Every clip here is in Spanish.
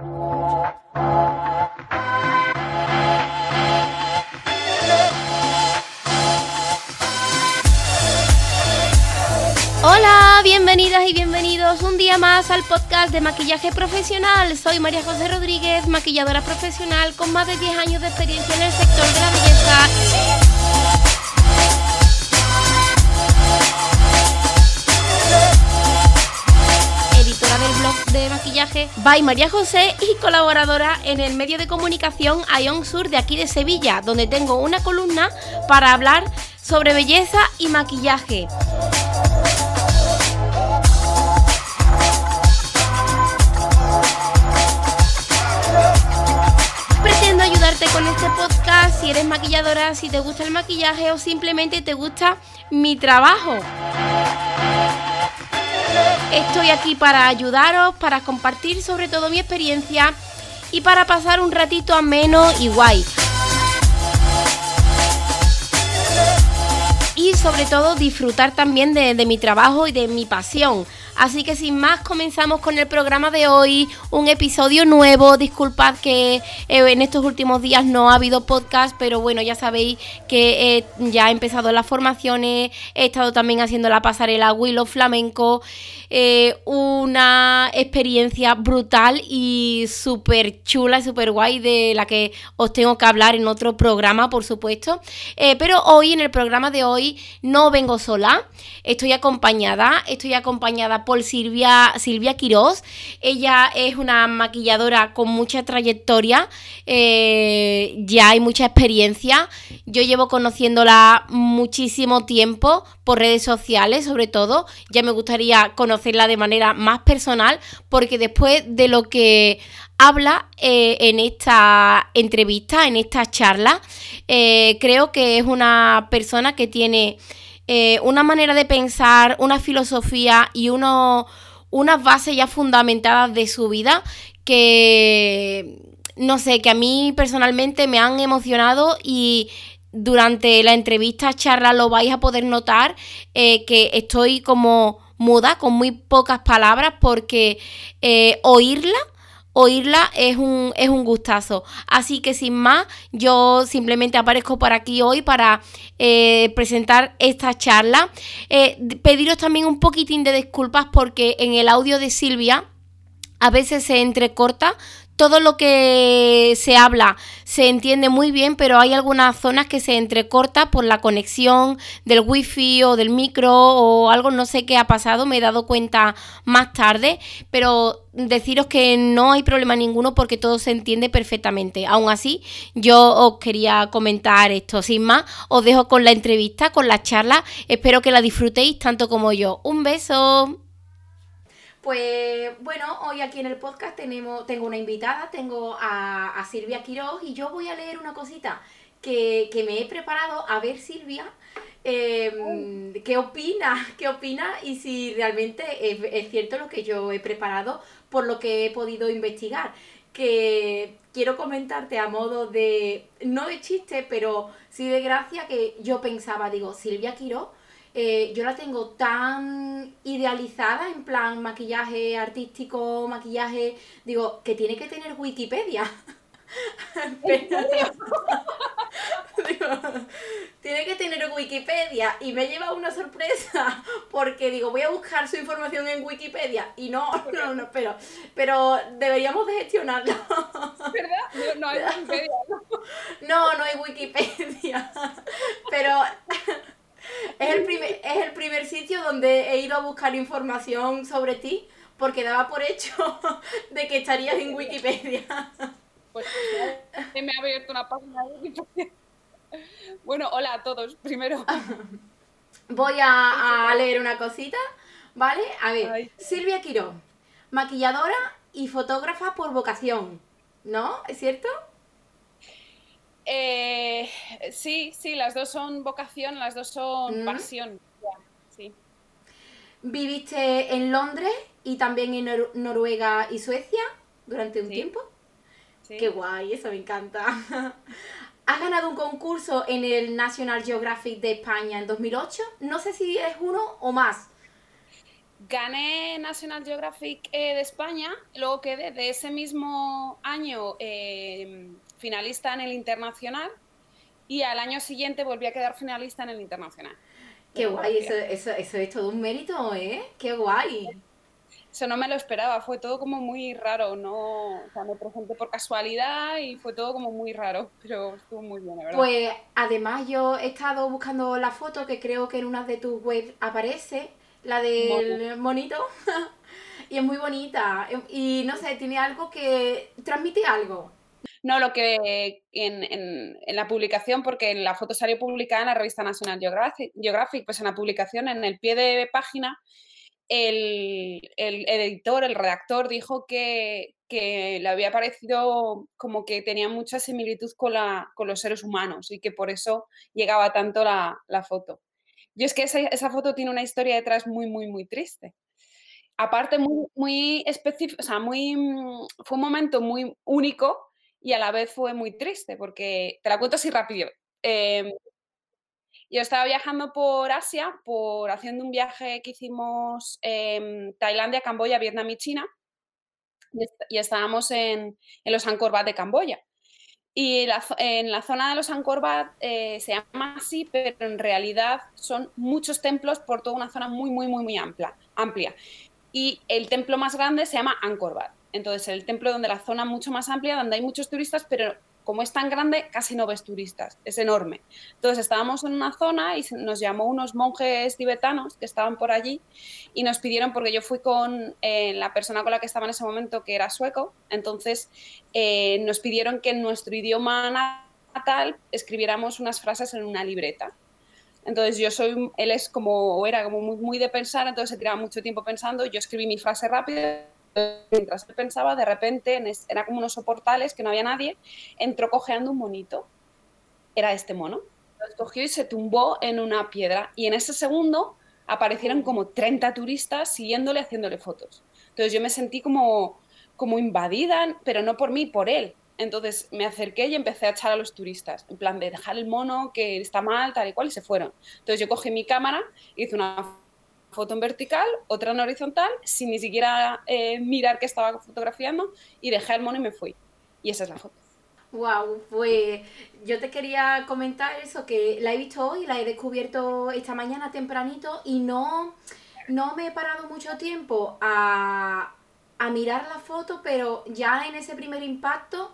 Hola, bienvenidas y bienvenidos un día más al podcast de maquillaje profesional. Soy María José Rodríguez, maquilladora profesional con más de 10 años de experiencia en el sector de la belleza. De maquillaje by María José y colaboradora en el medio de comunicación Ion Sur de aquí de Sevilla, donde tengo una columna para hablar sobre belleza y maquillaje. Pretendo ayudarte con este podcast si eres maquilladora, si te gusta el maquillaje o simplemente te gusta mi trabajo. Estoy aquí para ayudaros, para compartir sobre todo mi experiencia y para pasar un ratito ameno y guay. Y sobre todo disfrutar también de, de mi trabajo y de mi pasión. Así que sin más comenzamos con el programa de hoy, un episodio nuevo. Disculpad que eh, en estos últimos días no ha habido podcast, pero bueno, ya sabéis que eh, ya he empezado las formaciones, he estado también haciendo la pasarela Willow Flamenco, eh, una experiencia brutal y súper chula y súper guay de la que os tengo que hablar en otro programa, por supuesto. Pero hoy, en el programa de hoy, no vengo sola, estoy acompañada, estoy acompañada por Silvia, Silvia. Ella es una maquilladora con mucha trayectoria, eh, ya hay mucha experiencia. Yo llevo conociéndola muchísimo tiempo por redes sociales, sobre todo. Ya me gustaría conocerla de manera más personal, porque después de lo que habla eh, en esta entrevista, en esta charla, eh, creo que es una persona que tiene eh, una manera de pensar, una filosofía y uno, unas bases ya fundamentadas de su vida que, no sé, que a mí personalmente me han emocionado y durante la entrevista, charla, lo vais a poder notar eh, que estoy como muda, con muy pocas palabras, porque eh, oírla oírla es un, es un gustazo. Así que sin más, yo simplemente aparezco por aquí hoy para eh, presentar esta charla. Eh, pediros también un poquitín de disculpas porque en el audio de Silvia a veces se entrecorta todo lo que se habla se entiende muy bien, pero hay algunas zonas que se entrecorta por la conexión del wifi o del micro o algo, no sé qué ha pasado, me he dado cuenta más tarde, pero deciros que no hay problema ninguno porque todo se entiende perfectamente. Aún así, yo os quería comentar esto. Sin más, os dejo con la entrevista, con la charla. Espero que la disfrutéis tanto como yo. Un beso. Pues bueno, hoy aquí en el podcast tenemos, tengo una invitada, tengo a, a Silvia Quiroz y yo voy a leer una cosita que, que me he preparado. A ver Silvia eh, qué opina, qué opina y si realmente es, es cierto lo que yo he preparado por lo que he podido investigar. Que quiero comentarte a modo de, no de chiste, pero sí de gracia que yo pensaba, digo, Silvia Quiroz eh, yo la tengo tan idealizada en plan maquillaje artístico, maquillaje, digo, que tiene que tener Wikipedia. digo, tiene que tener Wikipedia y me lleva una sorpresa porque digo, voy a buscar su información en Wikipedia y no, no, no, pero, pero deberíamos de gestionarlo. ¿Verdad? No, no hay Wikipedia. No, no hay Wikipedia. Pero es el, primer, es el primer sitio donde he ido a buscar información sobre ti porque daba por hecho de que estarías en Wikipedia. Pues me ha abierto una página de Wikipedia. Bueno, hola a todos, primero. Voy a, a leer una cosita, ¿vale? A ver, Ay. Silvia Quiró, maquilladora y fotógrafa por vocación, ¿no? ¿Es cierto? Eh, sí, sí, las dos son vocación, las dos son Mm. pasión. Sí. Viviste en Londres y también en Nor- Noruega y Suecia durante un Sí. tiempo. sí. Qué guay, eso me encanta. Has ganado un concurso en el National Geographic de España en 2008. No sé si es uno o más. gané National Geographic eh, de España, luego quedé de ese mismo año eh, finalista en el internacional y al año siguiente volví a quedar finalista en el internacional. Qué guay, eso, eso, eso es todo un mérito, ¿eh? Qué guay. Eso no me lo esperaba, fue todo como muy raro, no, o sea, me presenté por casualidad y fue todo como muy raro, pero estuvo muy bien, la verdad. Pues además yo he estado buscando la foto que creo que en una de tus webs aparece, la del monito, y es muy bonita, y no sé, tiene algo que transmite algo. No, lo que en, en, la publicación, porque la foto salió publicada en la revista National Geographic, Geographic pues en la publicación, en el pie de página, el, el, editor, el redactor, dijo que, que, le había parecido como que tenía mucha similitud con, la, con, los seres humanos y que por eso llegaba tanto la, la foto. Yo es que esa, esa, foto tiene una historia detrás muy, muy, muy triste. Aparte, muy, muy específico, o sea, muy, fue un momento muy único y a la vez fue muy triste, porque te la cuento así rápido. Eh, yo estaba viajando por Asia, por haciendo un viaje que hicimos en Tailandia, Camboya, Vietnam y China, y, estábamos en, en, los Angkor Wat de Camboya. Y la, en la zona de los Angkor Wat eh, se llama así, pero en realidad son muchos templos por toda una zona muy, muy, muy, muy amplia. amplia. Y el templo más grande se llama Angkor Wat. Entonces, el templo donde la zona mucho más amplia, donde hay muchos turistas, pero como es tan grande, casi no ves turistas, es enorme. Entonces estábamos en una zona y nos llamó unos monjes tibetanos que estaban por allí y nos pidieron, porque yo fui con eh, la persona con la que estaba en ese momento, que era sueco, entonces eh, nos pidieron que en nuestro idioma natal escribiéramos unas frases en una libreta. Entonces yo soy, él es como, era como muy, muy de pensar, entonces se tiraba mucho tiempo pensando, yo escribí mi frase rápida mientras él pensaba, de repente, era como unos soportales que no había nadie, entró cojeando un monito. Era este mono. Lo cogió y se tumbó en una piedra. Y en ese segundo aparecieron como 30 turistas siguiéndole, haciéndole fotos. Entonces yo me sentí como, como invadida, pero no por mí, por él. Entonces me acerqué y empecé a echar a los turistas, en plan de dejar el mono que está mal, tal y cual, y se fueron. Entonces yo cogí mi cámara, hice una foto en vertical, otra en horizontal, sin ni siquiera eh, mirar que estaba fotografiando y dejé el mono y me fui. Y esa es la foto. Wow, pues yo te quería comentar eso, que la he visto hoy, la he descubierto esta mañana tempranito y no, no me he parado mucho tiempo a, a mirar la foto, pero ya en ese primer impacto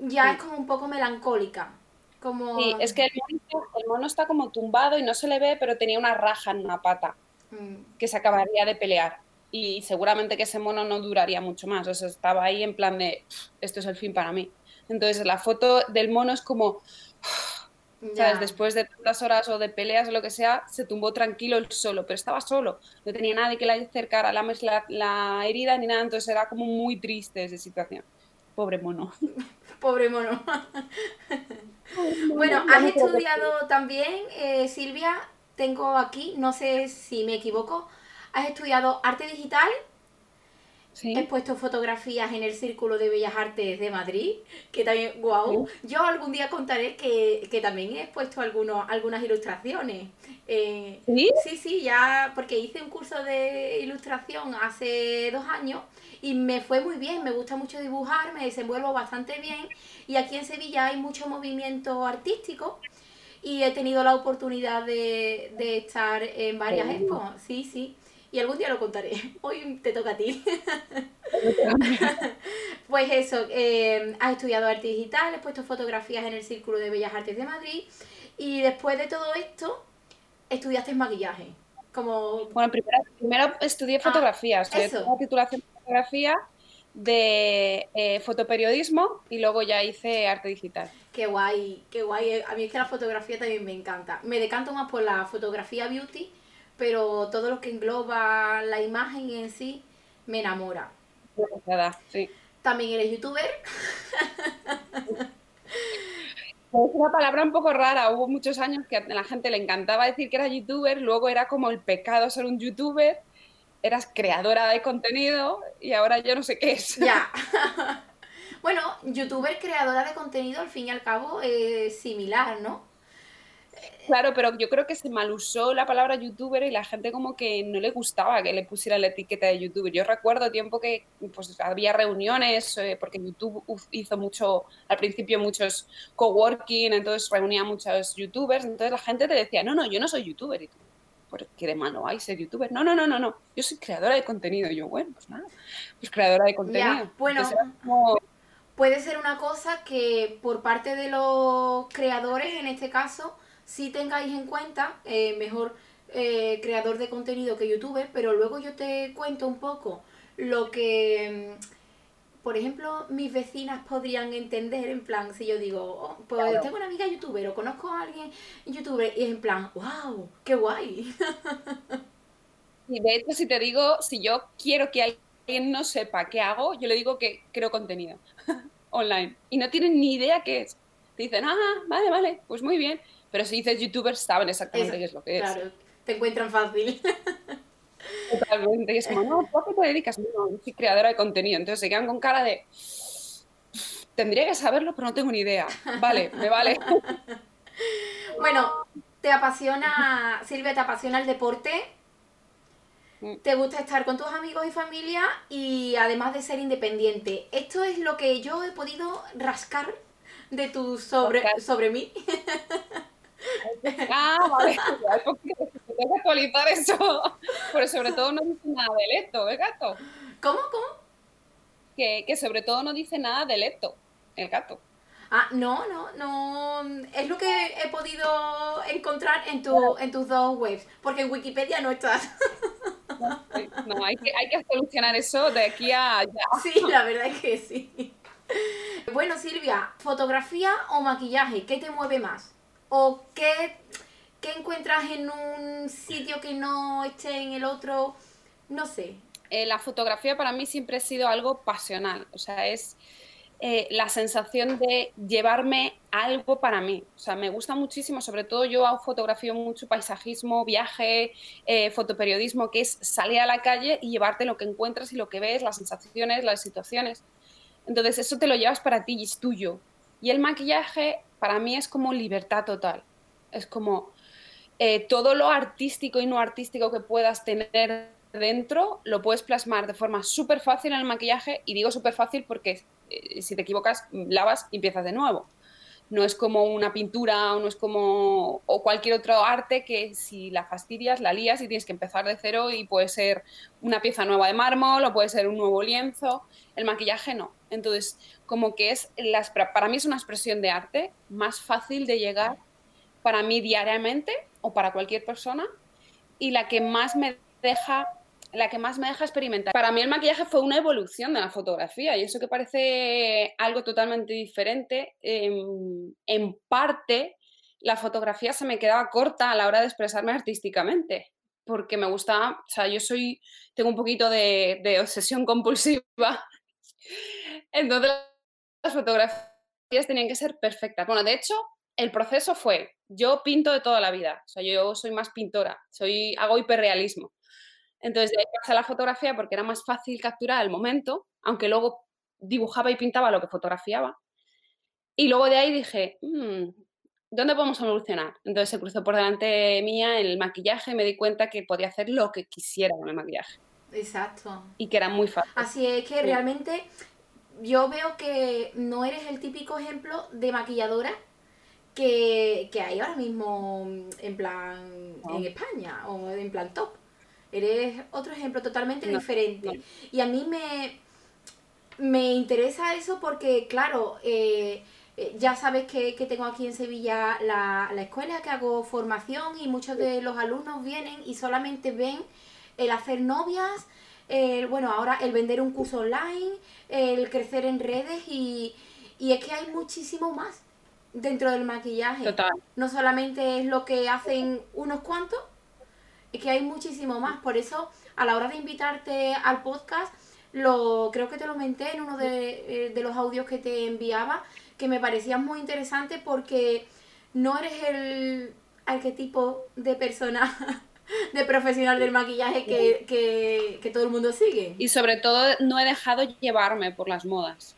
ya sí. es como un poco melancólica. Como... Sí, es que el mono, el mono está como tumbado y no se le ve, pero tenía una raja en una pata. Mm. que se acabaría de pelear. Y seguramente que ese mono no duraría mucho más. O sea, estaba ahí en plan de, esto es el fin para mí. Entonces la foto del mono es como, ¿sabes? Después de tantas horas o de peleas o lo que sea, se tumbó tranquilo solo, pero estaba solo. No tenía nadie que le acercara la, la, la herida ni nada, entonces era como muy triste esa situación. Pobre mono. Pobre mono. bueno, has estudiado también, eh, Silvia, tengo aquí, no sé si me equivoco, has estudiado arte digital. Sí. He puesto fotografías en el Círculo de Bellas Artes de Madrid, que también, wow. Sí. Yo algún día contaré que, que también he puesto algunos, algunas ilustraciones. Eh, ¿Sí? Sí, sí, ya, porque hice un curso de ilustración hace dos años y me fue muy bien, me gusta mucho dibujar, me desenvuelvo bastante bien y aquí en Sevilla hay mucho movimiento artístico y he tenido la oportunidad de, de estar en varias expos, sí, sí. Y algún día lo contaré. Hoy te toca a ti. pues eso, eh, has estudiado arte digital, has puesto fotografías en el Círculo de Bellas Artes de Madrid y después de todo esto, estudiaste maquillaje. Como... Bueno, primero, primero estudié fotografía, ah, sea, titulación de fotografía de eh, fotoperiodismo y luego ya hice arte digital. Qué guay, qué guay. A mí es que la fotografía también me encanta. Me decanto más por la fotografía beauty, pero todo lo que engloba la imagen en sí me enamora. Sí. También eres youtuber. Es una palabra un poco rara. Hubo muchos años que a la gente le encantaba decir que era youtuber, luego era como el pecado ser un youtuber eras creadora de contenido y ahora yo no sé qué es. Ya. bueno, youtuber creadora de contenido al fin y al cabo es similar, ¿no? Claro, pero yo creo que se malusó la palabra youtuber y la gente como que no le gustaba que le pusiera la etiqueta de youtuber. Yo recuerdo tiempo que pues, había reuniones, eh, porque YouTube hizo mucho, al principio muchos coworking, entonces reunía muchos youtubers, entonces la gente te decía, no, no, yo no soy youtuber. Y tú, ¿por qué de malo hay ser youtuber? No, no, no, no, no, yo soy creadora de contenido. Y yo, bueno, pues nada, pues creadora de contenido. bueno, puede ser una cosa que por parte de los creadores, en este caso, si tengáis en cuenta, eh, mejor eh, creador de contenido que youtuber, pero luego yo te cuento un poco lo que, mm, por ejemplo, mis vecinas podrían entender, en plan, si yo digo, oh, pues tengo una amiga youtuber o conozco a alguien youtuber, y es en plan, wow, qué guay. Y de hecho, si te digo, si yo quiero que alguien no sepa qué hago, yo le digo que creo contenido online. Y no tienen ni idea qué es. Te dicen, ah, vale, vale, pues muy bien. Pero si dices youtubers, saben exactamente qué es lo que es. Claro, te encuentran fácil. Totalmente. Y es como, no, ¿tú a qué te dedicas? No, yo soy creadora de contenido. Entonces se quedan con cara de. Tendría que saberlo, pero no tengo ni idea. Vale, me vale. bueno, ¿te apasiona, Silvia, te apasiona el deporte? Te gusta estar con tus amigos y familia y además de ser independiente. Esto es lo que yo he podido rascar de tu sobre, sobre mí. Ah, vale, tengo que actualizar eso. Pero sobre todo no dice nada de Leto, ¿el gato? ¿Cómo? ¿Cómo? Que, que sobre todo no dice nada de Leto, el gato. Ah, no, no, no. Es lo que he podido encontrar en, tu, en tus dos webs, porque en Wikipedia no estás. No, hay que, hay que solucionar eso de aquí a allá. Sí, la verdad es que sí. Bueno, Silvia, ¿fotografía o maquillaje? ¿Qué te mueve más? ¿O qué, encuentras en un sitio que no esté en el otro? No sé. Eh, la fotografía para mí siempre ha sido algo pasional, o sea, es eh, la sensación de llevarme algo para mí. O sea, me gusta muchísimo, sobre todo yo hago fotografía mucho paisajismo, viaje, eh, fotoperiodismo, que es salir a la calle y llevarte lo que encuentras y lo que ves, las sensaciones, las situaciones. Entonces eso te lo llevas para ti y es tuyo. Y el maquillaje para mí es como libertad total. Es como eh, todo lo artístico y no artístico que puedas tener dentro lo puedes plasmar de forma súper fácil en el maquillaje y digo súper fácil porque si te equivocas lavas y empiezas de nuevo. No es como una pintura o no es como o cualquier otro arte que si la fastidias la lías y tienes que empezar de cero y puede ser una pieza nueva de mármol o puede ser un nuevo lienzo. El maquillaje no. Entonces, como que es, para mí es una expresión de arte más fácil de llegar para mí diariamente o para cualquier persona y la que más me deja la que más me deja experimentar. Para mí el maquillaje fue una evolución de la fotografía y eso que parece algo totalmente diferente, em, en parte la fotografía se me quedaba corta a la hora de expresarme artísticamente, porque me gusta, o sea, yo soy, tengo un poquito de, de obsesión compulsiva entonces las fotografías tenían que ser perfectas. Bueno, de hecho, el proceso fue, yo pinto de toda la vida, o sea, yo soy más pintora, soy, hago hiperrealismo. Entonces, de ahí pasé a la fotografía porque era más fácil capturar el momento, aunque luego dibujaba y pintaba lo que fotografiaba. Y luego de ahí dije, mm, ¿dónde podemos evolucionar? Entonces se cruzó por delante mía el maquillaje y me di cuenta que podía hacer lo que quisiera con el maquillaje. Exacto. Y que era muy fácil. Así es que realmente yo veo que no eres el típico ejemplo de maquilladora que, hay ahora mismo en plan en España o en plan top. Eres otro ejemplo totalmente diferente. Y a mí me, me interesa eso porque, claro, eh, eh, ya sabes que, tengo aquí en Sevilla la, la escuela, que hago formación y muchos de los alumnos vienen y solamente ven el hacer novias, el, bueno, ahora el vender un curso online, el crecer en redes y, es que hay muchísimo más dentro del maquillaje. Total. No solamente es lo que hacen unos cuantos, es que hay muchísimo más. Por eso, a la hora de invitarte al podcast, lo creo que te lo menté en uno de, eh, de los audios que te enviaba, que me parecía muy interesante porque no eres el arquetipo de persona de profesional del maquillaje que, todo el mundo sigue. Y sobre todo no he dejado llevarme por las modas.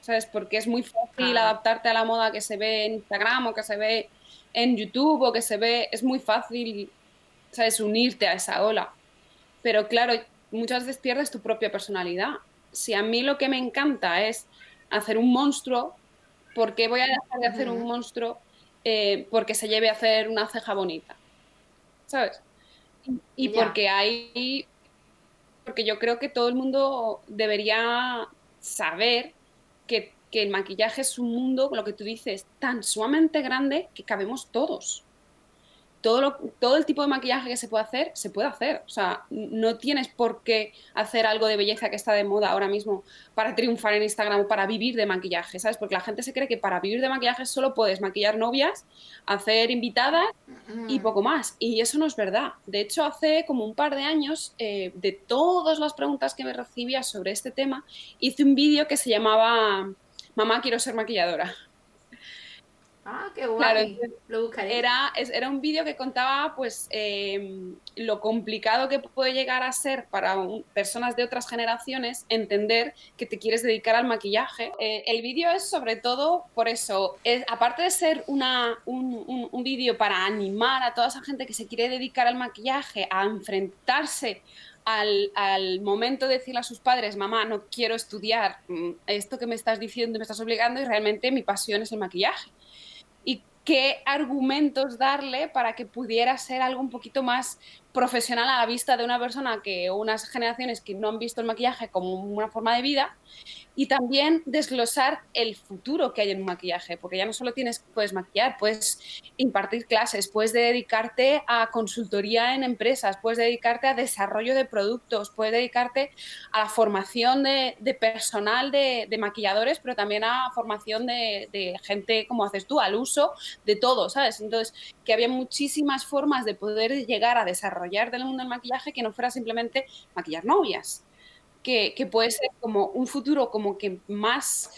¿Sabes? Porque es muy fácil adaptarte a la moda que se ve en Instagram o que se ve en YouTube o que se ve, es muy fácil, ¿sabes?, unirte a esa ola. Pero claro, muchas veces pierdes tu propia personalidad. Si a mí lo que me encanta es hacer un monstruo, ¿por qué voy a dejar de hacer un monstruo eh, porque se lleve a hacer una ceja bonita? ¿Sabes? Y, porque hay. Porque yo creo que todo el mundo debería saber que, que el maquillaje es un mundo, lo que tú dices, tan sumamente grande que cabemos todos todo, todo el tipo de maquillaje que se puede hacer, se puede hacer. O sea, no tienes por qué hacer algo de belleza que está de moda ahora mismo para triunfar en Instagram o para vivir de maquillaje, ¿sabes? Porque la gente se cree que para vivir de maquillaje solo puedes maquillar novias, hacer invitadas y poco más. Y eso no es verdad. De hecho, hace como un par de años, eh, de todas las preguntas que me recibía sobre este tema, hice un vídeo que se llamaba Mamá, quiero ser maquilladora. Ah, qué guay. lo buscaré. Era, era un vídeo que contaba pues em, lo complicado que puede llegar a ser para personas de otras generaciones entender que te quieres dedicar al maquillaje. Eh, el vídeo es sobre todo por eso, es, aparte de ser una, un, un vídeo para animar a toda esa gente que se quiere dedicar al maquillaje, a enfrentarse al, al, momento de decirle a sus padres, mamá, no quiero estudiar mm, esto que me estás diciendo, me estás obligando y realmente mi pasión es el maquillaje qué argumentos darle para que pudiera ser algo un poquito más profesional a la vista de una persona que unas generaciones que no han visto el maquillaje como una forma de vida y también desglosar el futuro que hay en un maquillaje, porque ya no solo tienes, puedes maquillar, puedes impartir clases, puedes dedicarte a consultoría en empresas, puedes dedicarte a desarrollo de productos, puedes dedicarte a la formación de, personal de, maquilladores, pero también a formación de, de gente como haces tú, al uso de todo, ¿sabes? Entonces, que había muchísimas formas de poder llegar a desarrollar del mundo del maquillaje que no fuera simplemente maquillar novias que, puede ser como un futuro como que más,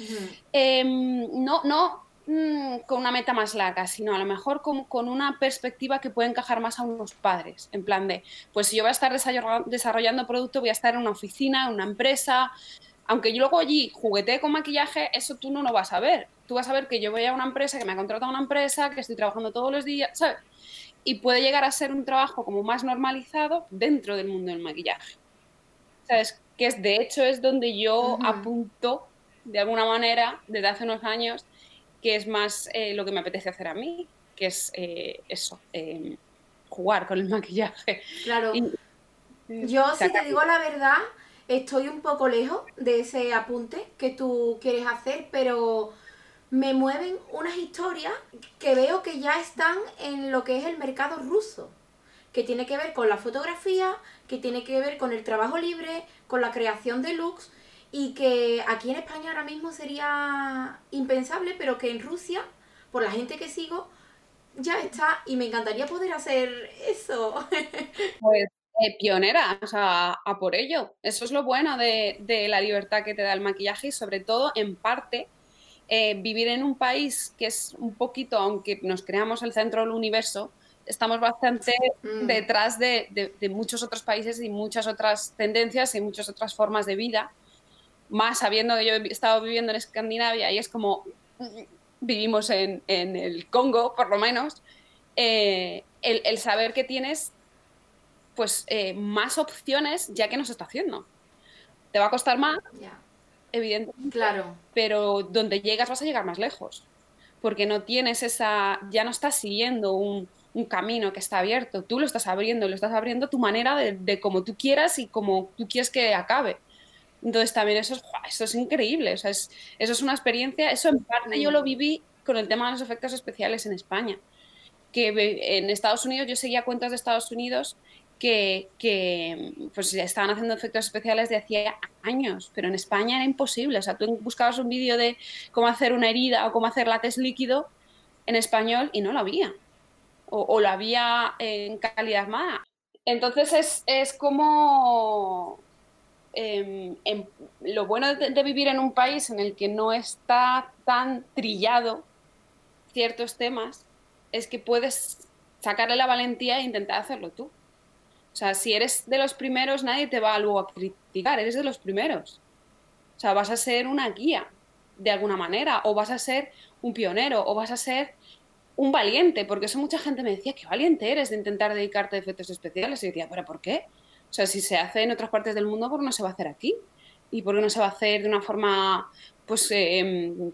em, no, no mm, con una meta más larga, sino a lo mejor con, con, una perspectiva que puede encajar más a unos padres, en plan de, pues si yo voy a estar desarrollando producto, voy a estar en una oficina, en una empresa, aunque yo luego allí juguetee con maquillaje, eso tú no lo vas a ver. Tú vas a ver que yo voy a una empresa, que me ha contratado una empresa, que estoy trabajando todos los días, ¿sabes? Y puede llegar a ser un trabajo como más normalizado dentro del mundo del maquillaje. ¿Sabes? Que es de hecho es donde yo apunto de alguna manera desde hace unos años que es más eh, lo que me apetece hacer a mí, que es eh, eso, em, jugar con el maquillaje. Claro. yo, si te digo la verdad, estoy un poco lejos de ese apunte que tú quieres hacer, pero me mueven unas historias que veo que ya están en lo que es el mercado ruso, que tiene que ver con la fotografía, que tiene que ver con el trabajo libre, con la creación de looks y que aquí en España ahora mismo sería impensable, pero que en Rusia, por la gente que sigo, ya está y me encantaría poder hacer eso. Pues eh, pionera, o sea, a por ello. Eso es lo bueno de, la libertad que te da el maquillaje y sobre todo, en parte, eh, vivir en un país que es un poquito, aunque nos creamos el centro del universo, estamos bastante mm. detrás de, muchos otros países y muchas otras tendencias y muchas otras formas de vida, más sabiendo que yo he estado viviendo en Escandinavia y es como vivimos en, el Congo, por lo menos, eh, el, saber que tienes pues eh, más opciones ya que nos está haciendo. Te va a costar más, evidentemente, claro. pero donde llegas vas a llegar más lejos, porque no tienes esa, ya no estás siguiendo un, un camino que está abierto, tú lo estás abriendo, lo estás abriendo tu manera de, como tú quieras y como tú quieres que acabe. Entonces también eso es, eso es increíble, eso es una experiencia, eso en parte yo lo viví con el tema de los efectos especiales en España, que en Estados Unidos yo seguía cuentas de Estados Unidos que, que pues estaban haciendo efectos especiales de hacía años, pero en España era imposible, o sea, tú buscabas un vídeo de cómo hacer una herida o cómo hacer látex líquido en español y no lo había o, la había en calidad más. Entonces es, como em, em, lo bueno de, vivir en un país en el que no está tan trillado ciertos temas es que puedes sacarle la valentía e intentar hacerlo tú. O sea, si eres de los primeros, nadie te va luego a criticar, eres de los primeros. O sea, vas a ser una guía de alguna manera, o vas a ser un pionero, o vas a ser un valiente, porque eso mucha gente me decía, qué valiente eres de intentar dedicarte a efectos especiales. Y decía, pero ¿por qué? O sea, si se hace en otras partes del mundo, ¿por qué no se va a hacer aquí? ¿Y por qué no se va a hacer de una forma, pues, em,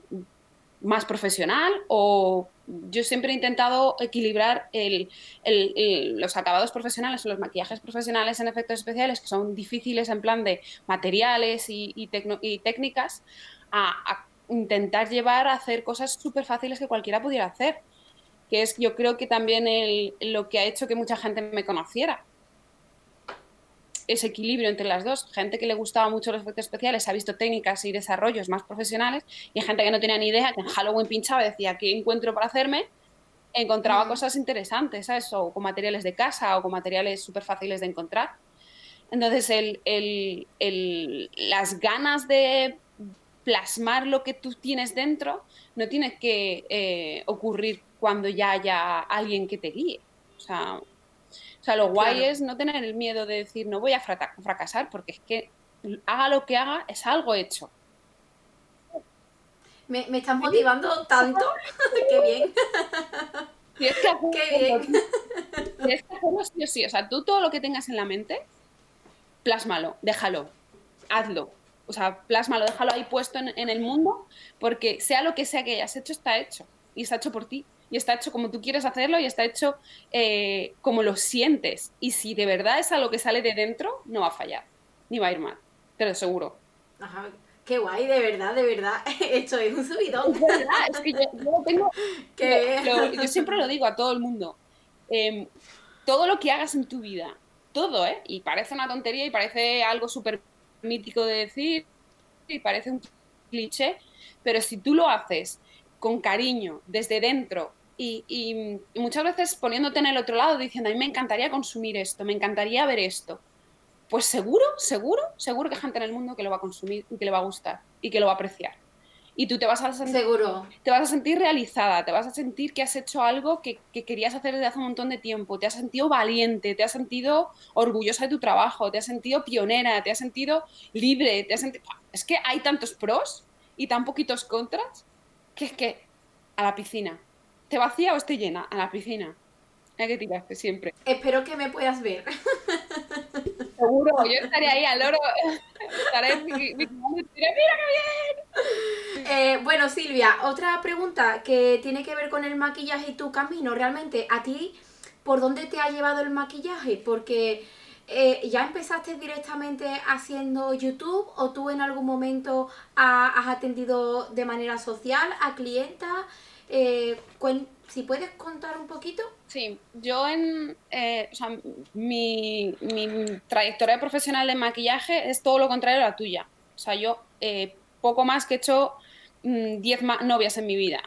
más profesional? O yo siempre he intentado equilibrar los acabados profesionales o los maquillajes profesionales en efectos especiales, que son difíciles en plan de materiales y, técnicas, a, intentar llevar a hacer cosas súper fáciles que cualquiera pudiera hacer. Que es, yo creo que también lo que ha hecho que mucha gente me conociera ese equilibrio entre las dos. Gente que le gustaba mucho los efectos especiales ha visto técnicas y desarrollos más profesionales y gente que no tenía ni idea, que en Halloween pinchaba y decía, ¿qué encuentro para hacerme? Encontraba cosas interesantes, ¿sabes? O con materiales de casa o con materiales súper fáciles de encontrar. Entonces, el, las ganas de plasmar lo que tú tienes dentro no tiene que eh, ocurrir cuando ya haya alguien que te guíe. O sea, o sea, lo guay es no tener el miedo de decir, no voy a fracasar, porque es que haga lo que haga, es algo hecho. Me, me estás motivando tanto. Qué bien. Tienes que hacerlo, Qué bien. Tienes que hacerlo sí o sí. O sea, tú todo lo que tengas en la mente, plásmalo, déjalo, hazlo. O sea, plásmalo, déjalo ahí puesto en, en el mundo, porque sea lo que sea que hayas hecho, está hecho. Y está hecho por ti y está hecho como tú quieres hacerlo y está hecho eh, como lo sientes. Y si de verdad es algo que sale de dentro, no va a fallar, ni va a ir mal, te lo aseguro. Ajá. Qué guay, de verdad, de verdad. Esto es un subidón. Es verdad, es que yo, tengo. yo siempre lo digo a todo el mundo. Em, todo lo que hagas en tu vida, todo, ¿eh? Y parece una tontería y parece algo súper mítico de decir y parece un cliché, pero si tú lo haces con cariño, desde dentro, y, muchas veces poniéndote en el otro lado diciendo, a mí me encantaría consumir esto, me encantaría ver esto. Pues seguro, seguro, seguro que hay gente en el mundo que lo va a consumir y que le va a gustar y que lo va a apreciar. Y tú te vas a sentir, seguro. Te vas a sentir realizada, te vas a sentir que has hecho algo que, querías hacer desde hace un montón de tiempo, te has sentido valiente, te has sentido orgullosa de tu trabajo, te has sentido pionera, te has sentido libre, te has sentido... Es que hay tantos pros y tan poquitos contras que es que a la piscina, ¿Esté vacía o esté llena? A la piscina. Hay que tirarte siempre. Espero que me puedas ver. Seguro, yo estaré ahí al oro. Estaré mira qué bien. Eh, bueno, Silvia, otra pregunta que tiene que ver con el maquillaje y tu camino. Realmente, ¿a ti por dónde te ha llevado el maquillaje? Porque eh, ¿ya empezaste directamente haciendo YouTube o tú en algún momento has atendido de manera social a clientas? Eh, si puedes contar un poquito. Sí, yo en. Eh, o sea, mi, trayectoria profesional de maquillaje es todo lo contrario a la tuya. O sea, yo eh, poco más que he hecho 10 mm, novias en mi vida.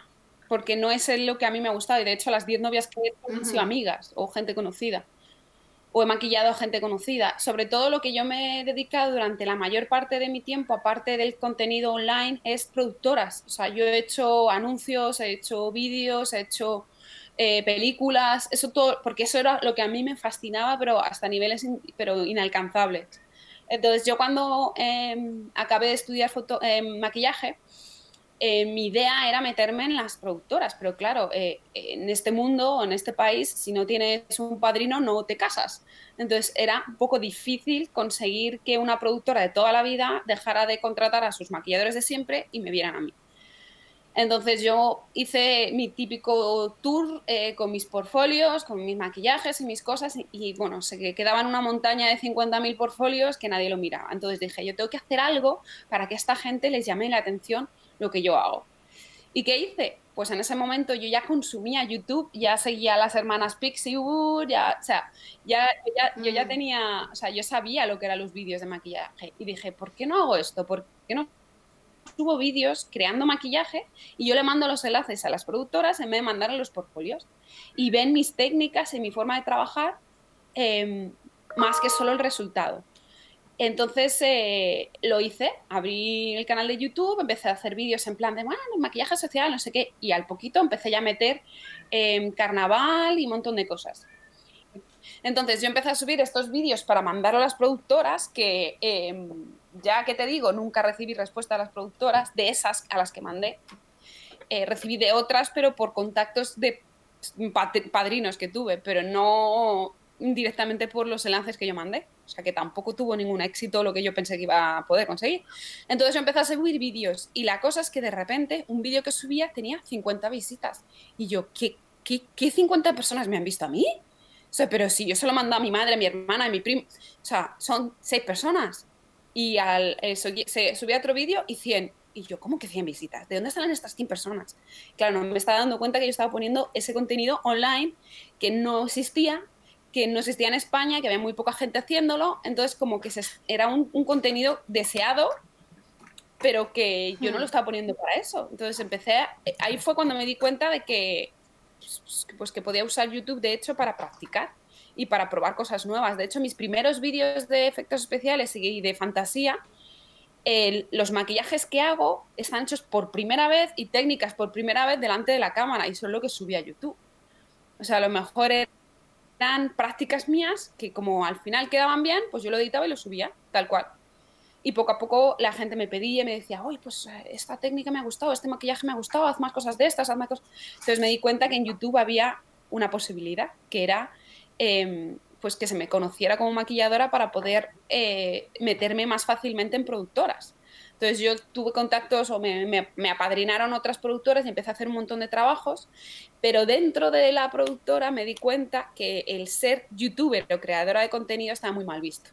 Porque no es lo que a mí me ha gustado. Y de hecho, las 10 novias que he hecho han sido amigas o gente conocida o he maquillado a gente conocida. Sobre todo lo que yo me he dedicado durante la mayor parte de mi tiempo, aparte del contenido online, es productoras. O sea, yo he hecho anuncios, he hecho vídeos, he hecho eh, películas, eso todo, porque eso era lo que a mí me fascinaba, pero hasta niveles pero inalcanzables. Entonces yo cuando em, acabé de estudiar foto, em, maquillaje, eh, mi idea era meterme en las productoras, pero claro, eh, en este mundo o en este país, si no tienes un padrino, no te casas. Entonces era un poco difícil conseguir que una productora de toda la vida dejara de contratar a sus maquilladores de siempre y me vieran a mí. Entonces yo hice mi típico tour eh, con mis portfolios, con mis maquillajes y mis cosas y, bueno, se quedaba en una montaña de 50.000 portfolios que nadie lo miraba. Entonces dije, yo tengo que hacer algo para que esta gente les llame la atención lo que yo hago. ¿Y qué hice? Pues en ese momento yo ya consumía YouTube, ya seguía a las hermanas Pixiewood, ya, o sea, ya, yo ya mm. tenía, o sea, yo sabía lo que eran los vídeos de maquillaje y dije, ¿por qué no hago esto? ¿Por qué no subo vídeos creando maquillaje y yo le mando los enlaces a las productoras en vez de mandarle los portfolios y ven mis técnicas y mi forma de trabajar em, más que solo el resultado. Entonces eh, lo hice, abrí el canal de YouTube, empecé a hacer vídeos en plan de, maquillaje social, no sé qué, y al poquito empecé ya a meter eh, carnaval y un montón de cosas. Entonces yo empecé a subir estos vídeos para mandar a las productoras que, em, ya que te digo, nunca recibí respuesta a las productoras de esas a las que mandé. Eh, recibí de otras, pero por contactos de padrinos que tuve, pero no directamente por los enlaces que yo mandé. O sea que tampoco tuvo ningún éxito lo que yo pensé que iba a poder conseguir. Entonces yo empecé a subir vídeos y la cosa es que de repente un vídeo que subía tenía 50 visitas. Y yo, ¿qué, qué, qué 50 personas me han visto a mí? O sea, pero si yo se lo mando a mi madre, a mi hermana, a mi primo, o sea, son 6 personas. Y al, eh, se subía otro vídeo y 100. Y yo, ¿cómo que 100 visitas? ¿De dónde salen estas 100 personas? Claro, no me estaba dando cuenta que yo estaba poniendo ese contenido online que no existía que no existía en España, que había muy poca gente haciéndolo, entonces como que era un, contenido deseado, pero que yo no lo estaba poniendo para eso. Entonces empecé, ahí fue cuando me di cuenta de que, pues, pues, que podía usar YouTube de hecho para practicar y para probar cosas nuevas. De hecho, mis primeros vídeos de efectos especiales y de fantasía, los maquillajes que hago están hechos por primera vez y técnicas por primera vez delante de la cámara y son lo que subí a YouTube. O sea, a lo mejor eran prácticas mías que como al final quedaban bien, pues yo lo editaba y lo subía, tal cual. Y poco a poco la gente me pedía, me decía, oye, pues eh, esta técnica me ha gustado, este maquillaje me ha gustado, haz más cosas de estas, haz más cosas. Entonces me di cuenta que en YouTube había una posibilidad, que era em, pues que se me conociera como maquilladora para poder eh, meterme más fácilmente en productoras. Entonces yo tuve contactos o me, apadrinaron otras productoras y empecé a hacer un montón de trabajos, pero dentro de la productora me di cuenta que el ser youtuber o creadora de contenido estaba muy mal visto.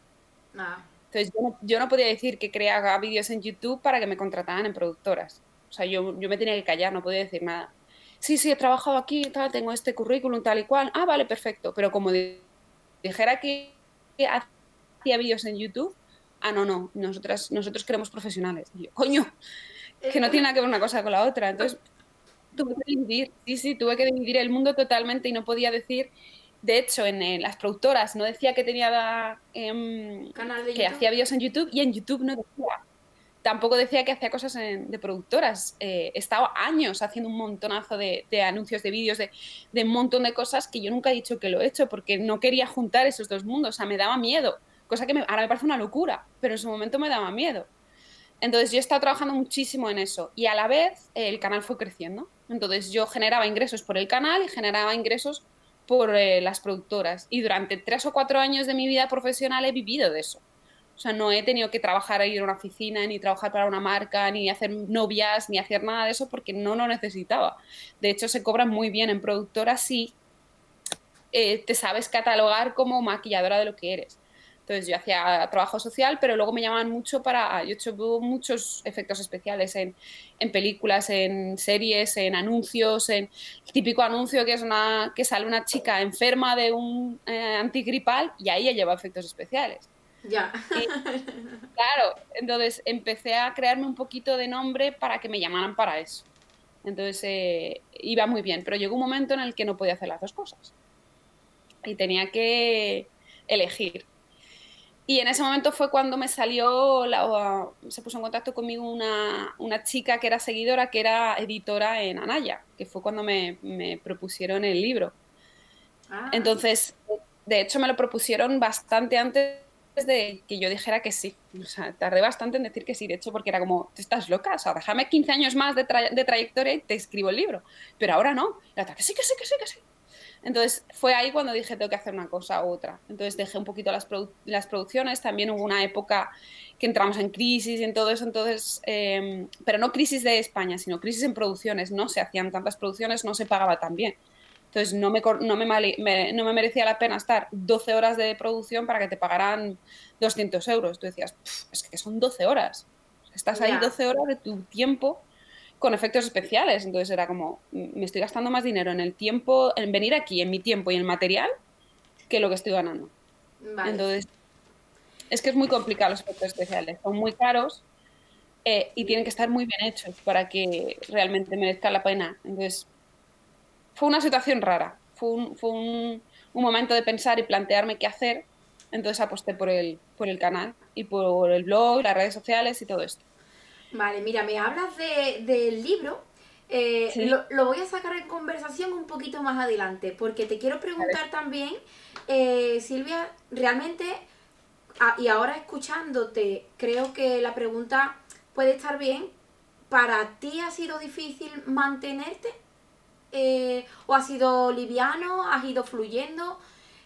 Ah. Entonces yo no, podía decir que creaba vídeos en YouTube para que me contrataran en productoras. O sea, yo, yo me tenía que callar, no podía decir nada. Sí, sí, he trabajado aquí, tal, tengo este currículum tal y cual. Ah, vale, perfecto. Pero como dijera que hacía vídeos en YouTube, ah, no, no, nosotras, nosotros queremos profesionales. Y yo, coño, que no tiene nada que ver una cosa con la otra. Entonces, tuve que dividir, sí, sí, tuve que dividir el mundo totalmente y no podía decir, de hecho, en, las productoras no decía que tenía, em, que hacía vídeos en YouTube y en YouTube no decía. Tampoco decía que hacía cosas de productoras. Eh, he estado años haciendo un montonazo de, anuncios, de vídeos, de, de un montón de cosas que yo nunca he dicho que lo he hecho porque no quería juntar esos dos mundos. O sea, me daba miedo cosa que ahora me parece una locura, pero en su momento me daba miedo. Entonces yo he estado trabajando muchísimo en eso y a la vez el canal fue creciendo. Entonces yo generaba ingresos por el canal y generaba ingresos por eh, las productoras. Y durante tres o cuatro años de mi vida profesional he vivido de eso. O sea, no he tenido que trabajar ahí en una oficina, ni trabajar para una marca, ni hacer novias, ni hacer nada de eso porque no lo necesitaba. De hecho, se cobran muy bien en productoras si eh, te sabes catalogar como maquilladora de lo que eres. Entonces yo hacía trabajo social, pero luego me llamaban mucho para... Yo he hecho muchos efectos especiales en, películas, en series, en anuncios, en el típico anuncio que es una que sale una chica enferma de un eh, antigripal y ahí ella lleva efectos especiales. Ya. claro, entonces empecé a crearme un poquito de nombre para que me llamaran para eso. Entonces eh, iba muy bien, pero llegó un momento en el que no podía hacer las dos cosas. Y tenía que elegir. Y en ese momento fue cuando me salió, la, se puso en contacto conmigo una, una, chica que era seguidora, que era editora en Anaya, que fue cuando me, me propusieron el libro. Ah. Entonces, de hecho, me lo propusieron bastante antes de que yo dijera que sí. O sea, tardé bastante en decir que sí, de hecho, porque era como, ¿te estás loca? O sea, déjame 15 años más de, de trayectoria y te escribo el libro. Pero ahora no. La que sí, que sí, que sí, que sí. Entonces fue ahí cuando dije tengo que hacer una cosa u otra. Entonces dejé un poquito las, las producciones, también hubo una época que entramos en crisis y en todo eso, entonces, em, pero no crisis de España, sino crisis en producciones, no se hacían tantas producciones, no se pagaba tan bien. Entonces no me, no me, no me merecía la pena estar 12 horas de producción para que te pagaran 200 euros. Tú decías, es que son 12 horas. Estás ahí 12 horas de tu tiempo con efectos especiales. Entonces era como, me estoy gastando más dinero en el tiempo, en venir aquí, en mi tiempo y en el material, que lo que estoy ganando. Entonces, es que es muy complicado los efectos especiales. Son muy caros eh, y tienen que estar muy bien hechos para que realmente merezca la pena. Entonces, fue una situación rara. Fue un, fue un, un momento de pensar y plantearme qué hacer. Entonces aposté por el, por el canal y por el blog, las redes sociales y todo esto. Vale, mira, me hablas del libro. Eh, lo, voy a sacar en conversación un poquito más adelante, porque te quiero preguntar también, eh, Silvia, realmente, y ahora escuchándote, creo que la pregunta puede estar bien. ¿Para ti ha sido difícil mantenerte? eh, o ha sido liviano, has ido fluyendo?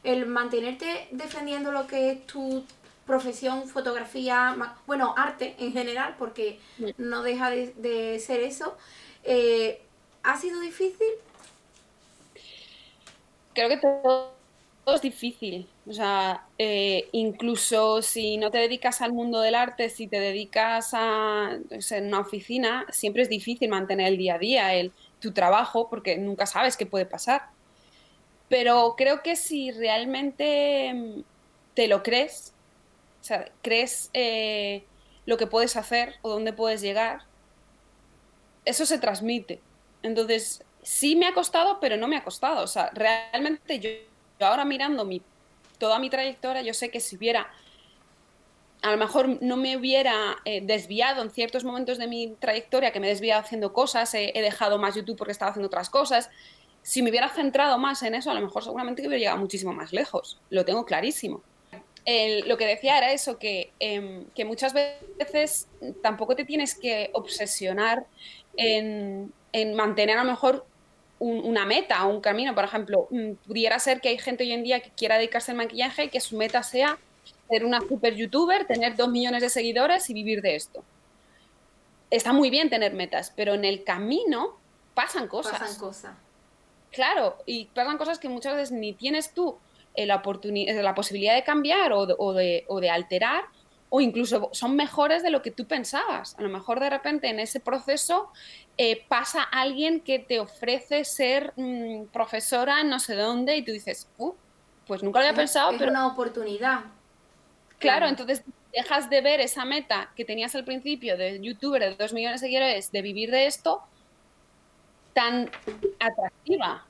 El mantenerte defendiendo lo que es tu profesión, fotografía, bueno, arte en general, porque no deja de, ser eso. Eh, ¿Ha sido difícil? Creo que todo, es difícil. O sea, eh, incluso si no te dedicas al mundo del arte, si te dedicas a en una oficina, siempre es difícil mantener el día a día, el, tu trabajo, porque nunca sabes qué puede pasar. Pero creo que si realmente mm, te lo crees, sea, crees eh, lo que puedes hacer o dónde puedes llegar, eso se transmite. Entonces, sí me ha costado, pero no me ha costado. O sea, realmente yo, ahora mirando mi, toda mi trayectoria, yo sé que si hubiera, a lo mejor no me hubiera eh, desviado en ciertos momentos de mi trayectoria, que me he desviado haciendo cosas, he, dejado más YouTube porque estaba haciendo otras cosas. Si me hubiera centrado más en eso, a lo mejor seguramente hubiera llegado muchísimo más lejos. Lo tengo clarísimo lo que decía era eso, em, que, muchas veces tampoco te tienes que obsesionar en, mantener a lo mejor una meta o un camino. Por ejemplo, mm, pudiera ser que hay gente hoy en día que quiera dedicarse al maquillaje y que su meta sea ser una super youtuber, tener dos millones de seguidores y vivir de esto. Está muy bien tener metas, pero en el camino pasan cosas. Pasan cosas. Claro, y pasan cosas que muchas veces ni tienes tú eh, la, eh, la posibilidad de cambiar o de, o, de, alterar o incluso son mejores de lo que tú pensabas. A lo mejor de repente en ese proceso eh, pasa alguien que te ofrece ser mm, profesora no sé dónde y tú dices, uh, pues nunca lo había pensado. Es una oportunidad. Claro, entonces dejas de ver esa meta que tenías al principio de youtuber de dos millones de seguidores, de vivir de esto, tan atractiva.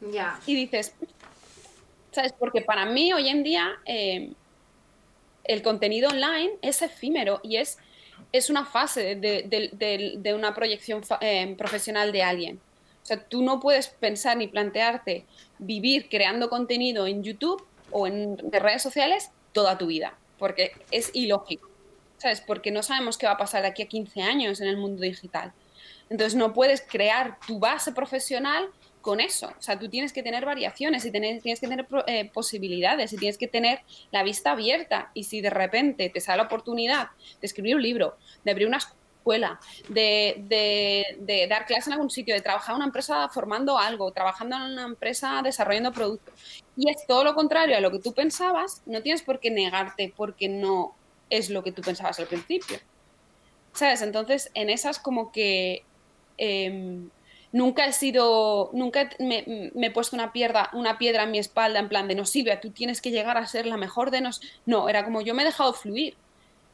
Ya. Y dices, ¿Sabes? Porque para mí hoy en día eh, el contenido online es efímero y es, es una fase de, una proyección eh, profesional de alguien. O sea, tú no puedes pensar ni plantearte vivir creando contenido en YouTube o en redes sociales toda tu vida, porque es ilógico, ¿sabes? Porque no sabemos qué va a pasar de aquí a 15 años en el mundo digital. Entonces no puedes crear tu base profesional con eso. O sea, tú tienes que tener variaciones y tienes que tener eh, posibilidades y tienes que tener la vista abierta. Y si de repente te sale la oportunidad de escribir un libro, de abrir una escuela, de, dar clases en algún sitio, de trabajar en una empresa formando algo, trabajando en una empresa desarrollando productos, y es todo lo contrario a lo que tú pensabas, no tienes por qué negarte porque no es lo que tú pensabas al principio. ¿Sabes? Entonces, en esas como que... Em, nunca he sido, nunca me, he puesto una piedra, una piedra en mi espalda en plan de no, Silvia, tú tienes que llegar a ser la mejor de nos. No, era como yo me he dejado fluir.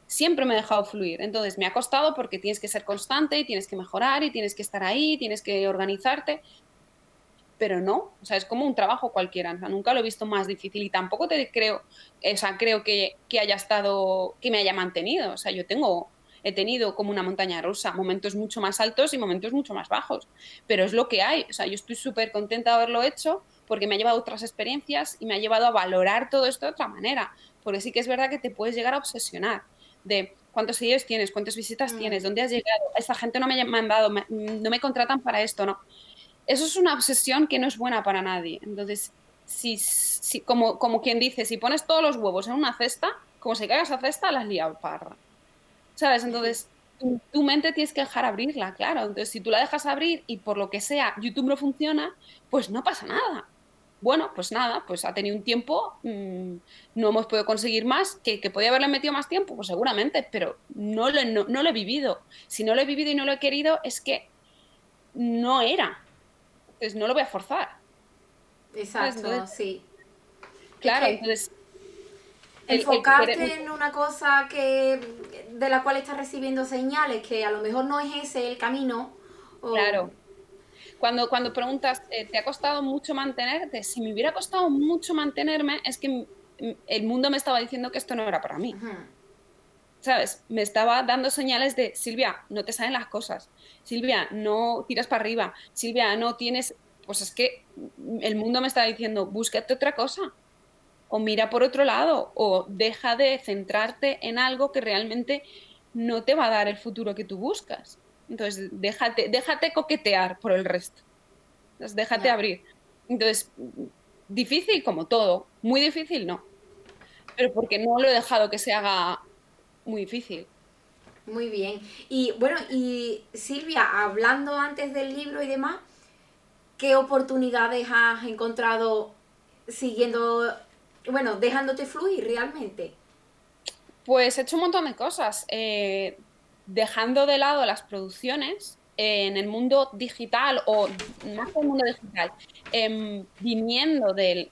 Siempre me he dejado fluir. Entonces me ha costado porque tienes que ser constante y tienes que mejorar y tienes que estar ahí, tienes que organizarte. Pero no, o sea, es como un trabajo cualquiera. nunca lo he visto más difícil y tampoco te creo, o sea, creo que, que haya estado, que me haya mantenido. O sea, yo tengo he tenido como una montaña rusa, momentos mucho más altos y momentos mucho más bajos, pero es lo que hay, o sea, yo estoy súper contenta de haberlo hecho porque me ha llevado a otras experiencias y me ha llevado a valorar todo esto de otra manera, porque sí que es verdad que te puedes llegar a obsesionar de cuántos seguidores tienes, cuántas visitas mm. tienes, dónde has llegado, esta gente no me ha mandado, no me contratan para esto, no. Eso es una obsesión que no es buena para nadie. Entonces, si, si como, como quien dice, si pones todos los huevos en una cesta, como se caiga esa cesta, las liado parra. ¿Sabes? Entonces, tu, mente tienes que dejar abrirla, claro. Entonces, si tú la dejas abrir y por lo que sea YouTube no funciona, pues no pasa nada. Bueno, pues nada, pues ha tenido un tiempo, mm, no hemos podido conseguir más, que, que, podía haberle metido más tiempo, pues seguramente, pero no lo, no, lo he vivido. Si no lo he vivido y no lo he querido, es que no era. Entonces no lo voy a forzar. Exacto, sí. Claro, entonces enfocarte en una cosa que de la cual estás recibiendo señales que a lo mejor no es ese el camino. Claro. Cuando, cuando preguntas, eh, ¿te ha costado mucho mantenerte? Si me hubiera costado mucho mantenerme, es que el mundo me estaba diciendo que esto no era para mí. ¿Sabes? Me estaba dando señales de, Silvia, no te salen las cosas. Silvia, no tiras para arriba. Silvia, no tienes... Pues es que el mundo me estaba diciendo, búscate otra cosa o mira por otro lado, o deja de centrarte en algo que realmente no te va a dar el futuro que tú buscas. Entonces, déjate, déjate coquetear por el resto. déjate abrir. Entonces, difícil como todo, muy difícil no, pero porque no lo he dejado que se haga muy difícil. Muy bien. Y bueno, y Silvia, hablando antes del libro y demás, ¿qué oportunidades has encontrado siguiendo, bueno, dejándote fluir realmente? Pues he hecho un montón de cosas. Eh, dejando de lado las producciones en el mundo digital o más que el mundo digital, em, viniendo de,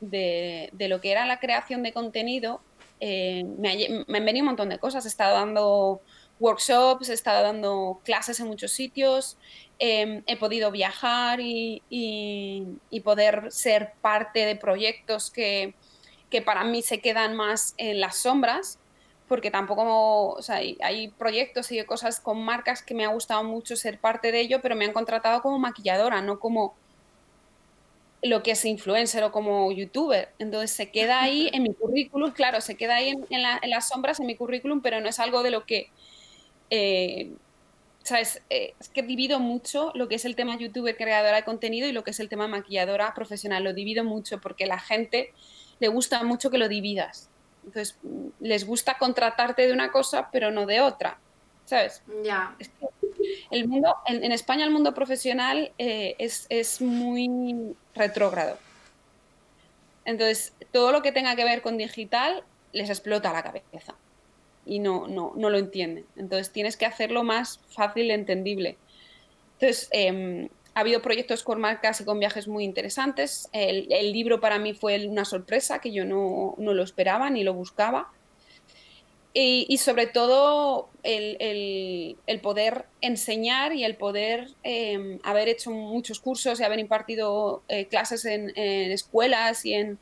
lo que era la creación de contenido, eh, me, me, han venido un montón de cosas. He estado dando workshops, he estado dando clases en muchos sitios, em, he podido viajar y, poder ser parte de proyectos que, que para mí se quedan más en las sombras porque tampoco, o sea, hay, proyectos y cosas con marcas que me ha gustado mucho ser parte de ello, pero me han contratado como maquilladora, no como lo que es influencer o como youtuber. Entonces se queda ahí en mi currículum, claro, se queda ahí en, las sombras en mi currículum, pero no es algo de lo que... Eh, ¿Sabes? Eh, es que divido mucho lo que es el tema youtuber creadora de contenido y lo que es el tema maquilladora profesional. Lo divido mucho porque la gente le gusta mucho que lo dividas. Entonces, les gusta contratarte de una cosa, pero no de otra. ¿Sabes? Ya. el mundo, en, España el mundo profesional eh, es, muy retrógrado. Entonces, todo lo que tenga que ver con digital les explota la cabeza y no, no, no lo entienden. Entonces, tienes que hacerlo más fácil y entendible. Entonces, em, ha habido proyectos con marcas y con viajes muy interesantes. El, libro para mí fue una sorpresa que yo no, lo esperaba ni lo buscaba. Y, sobre todo el, poder enseñar y el poder em, haber hecho muchos cursos y haber impartido eh, clases en, escuelas y en,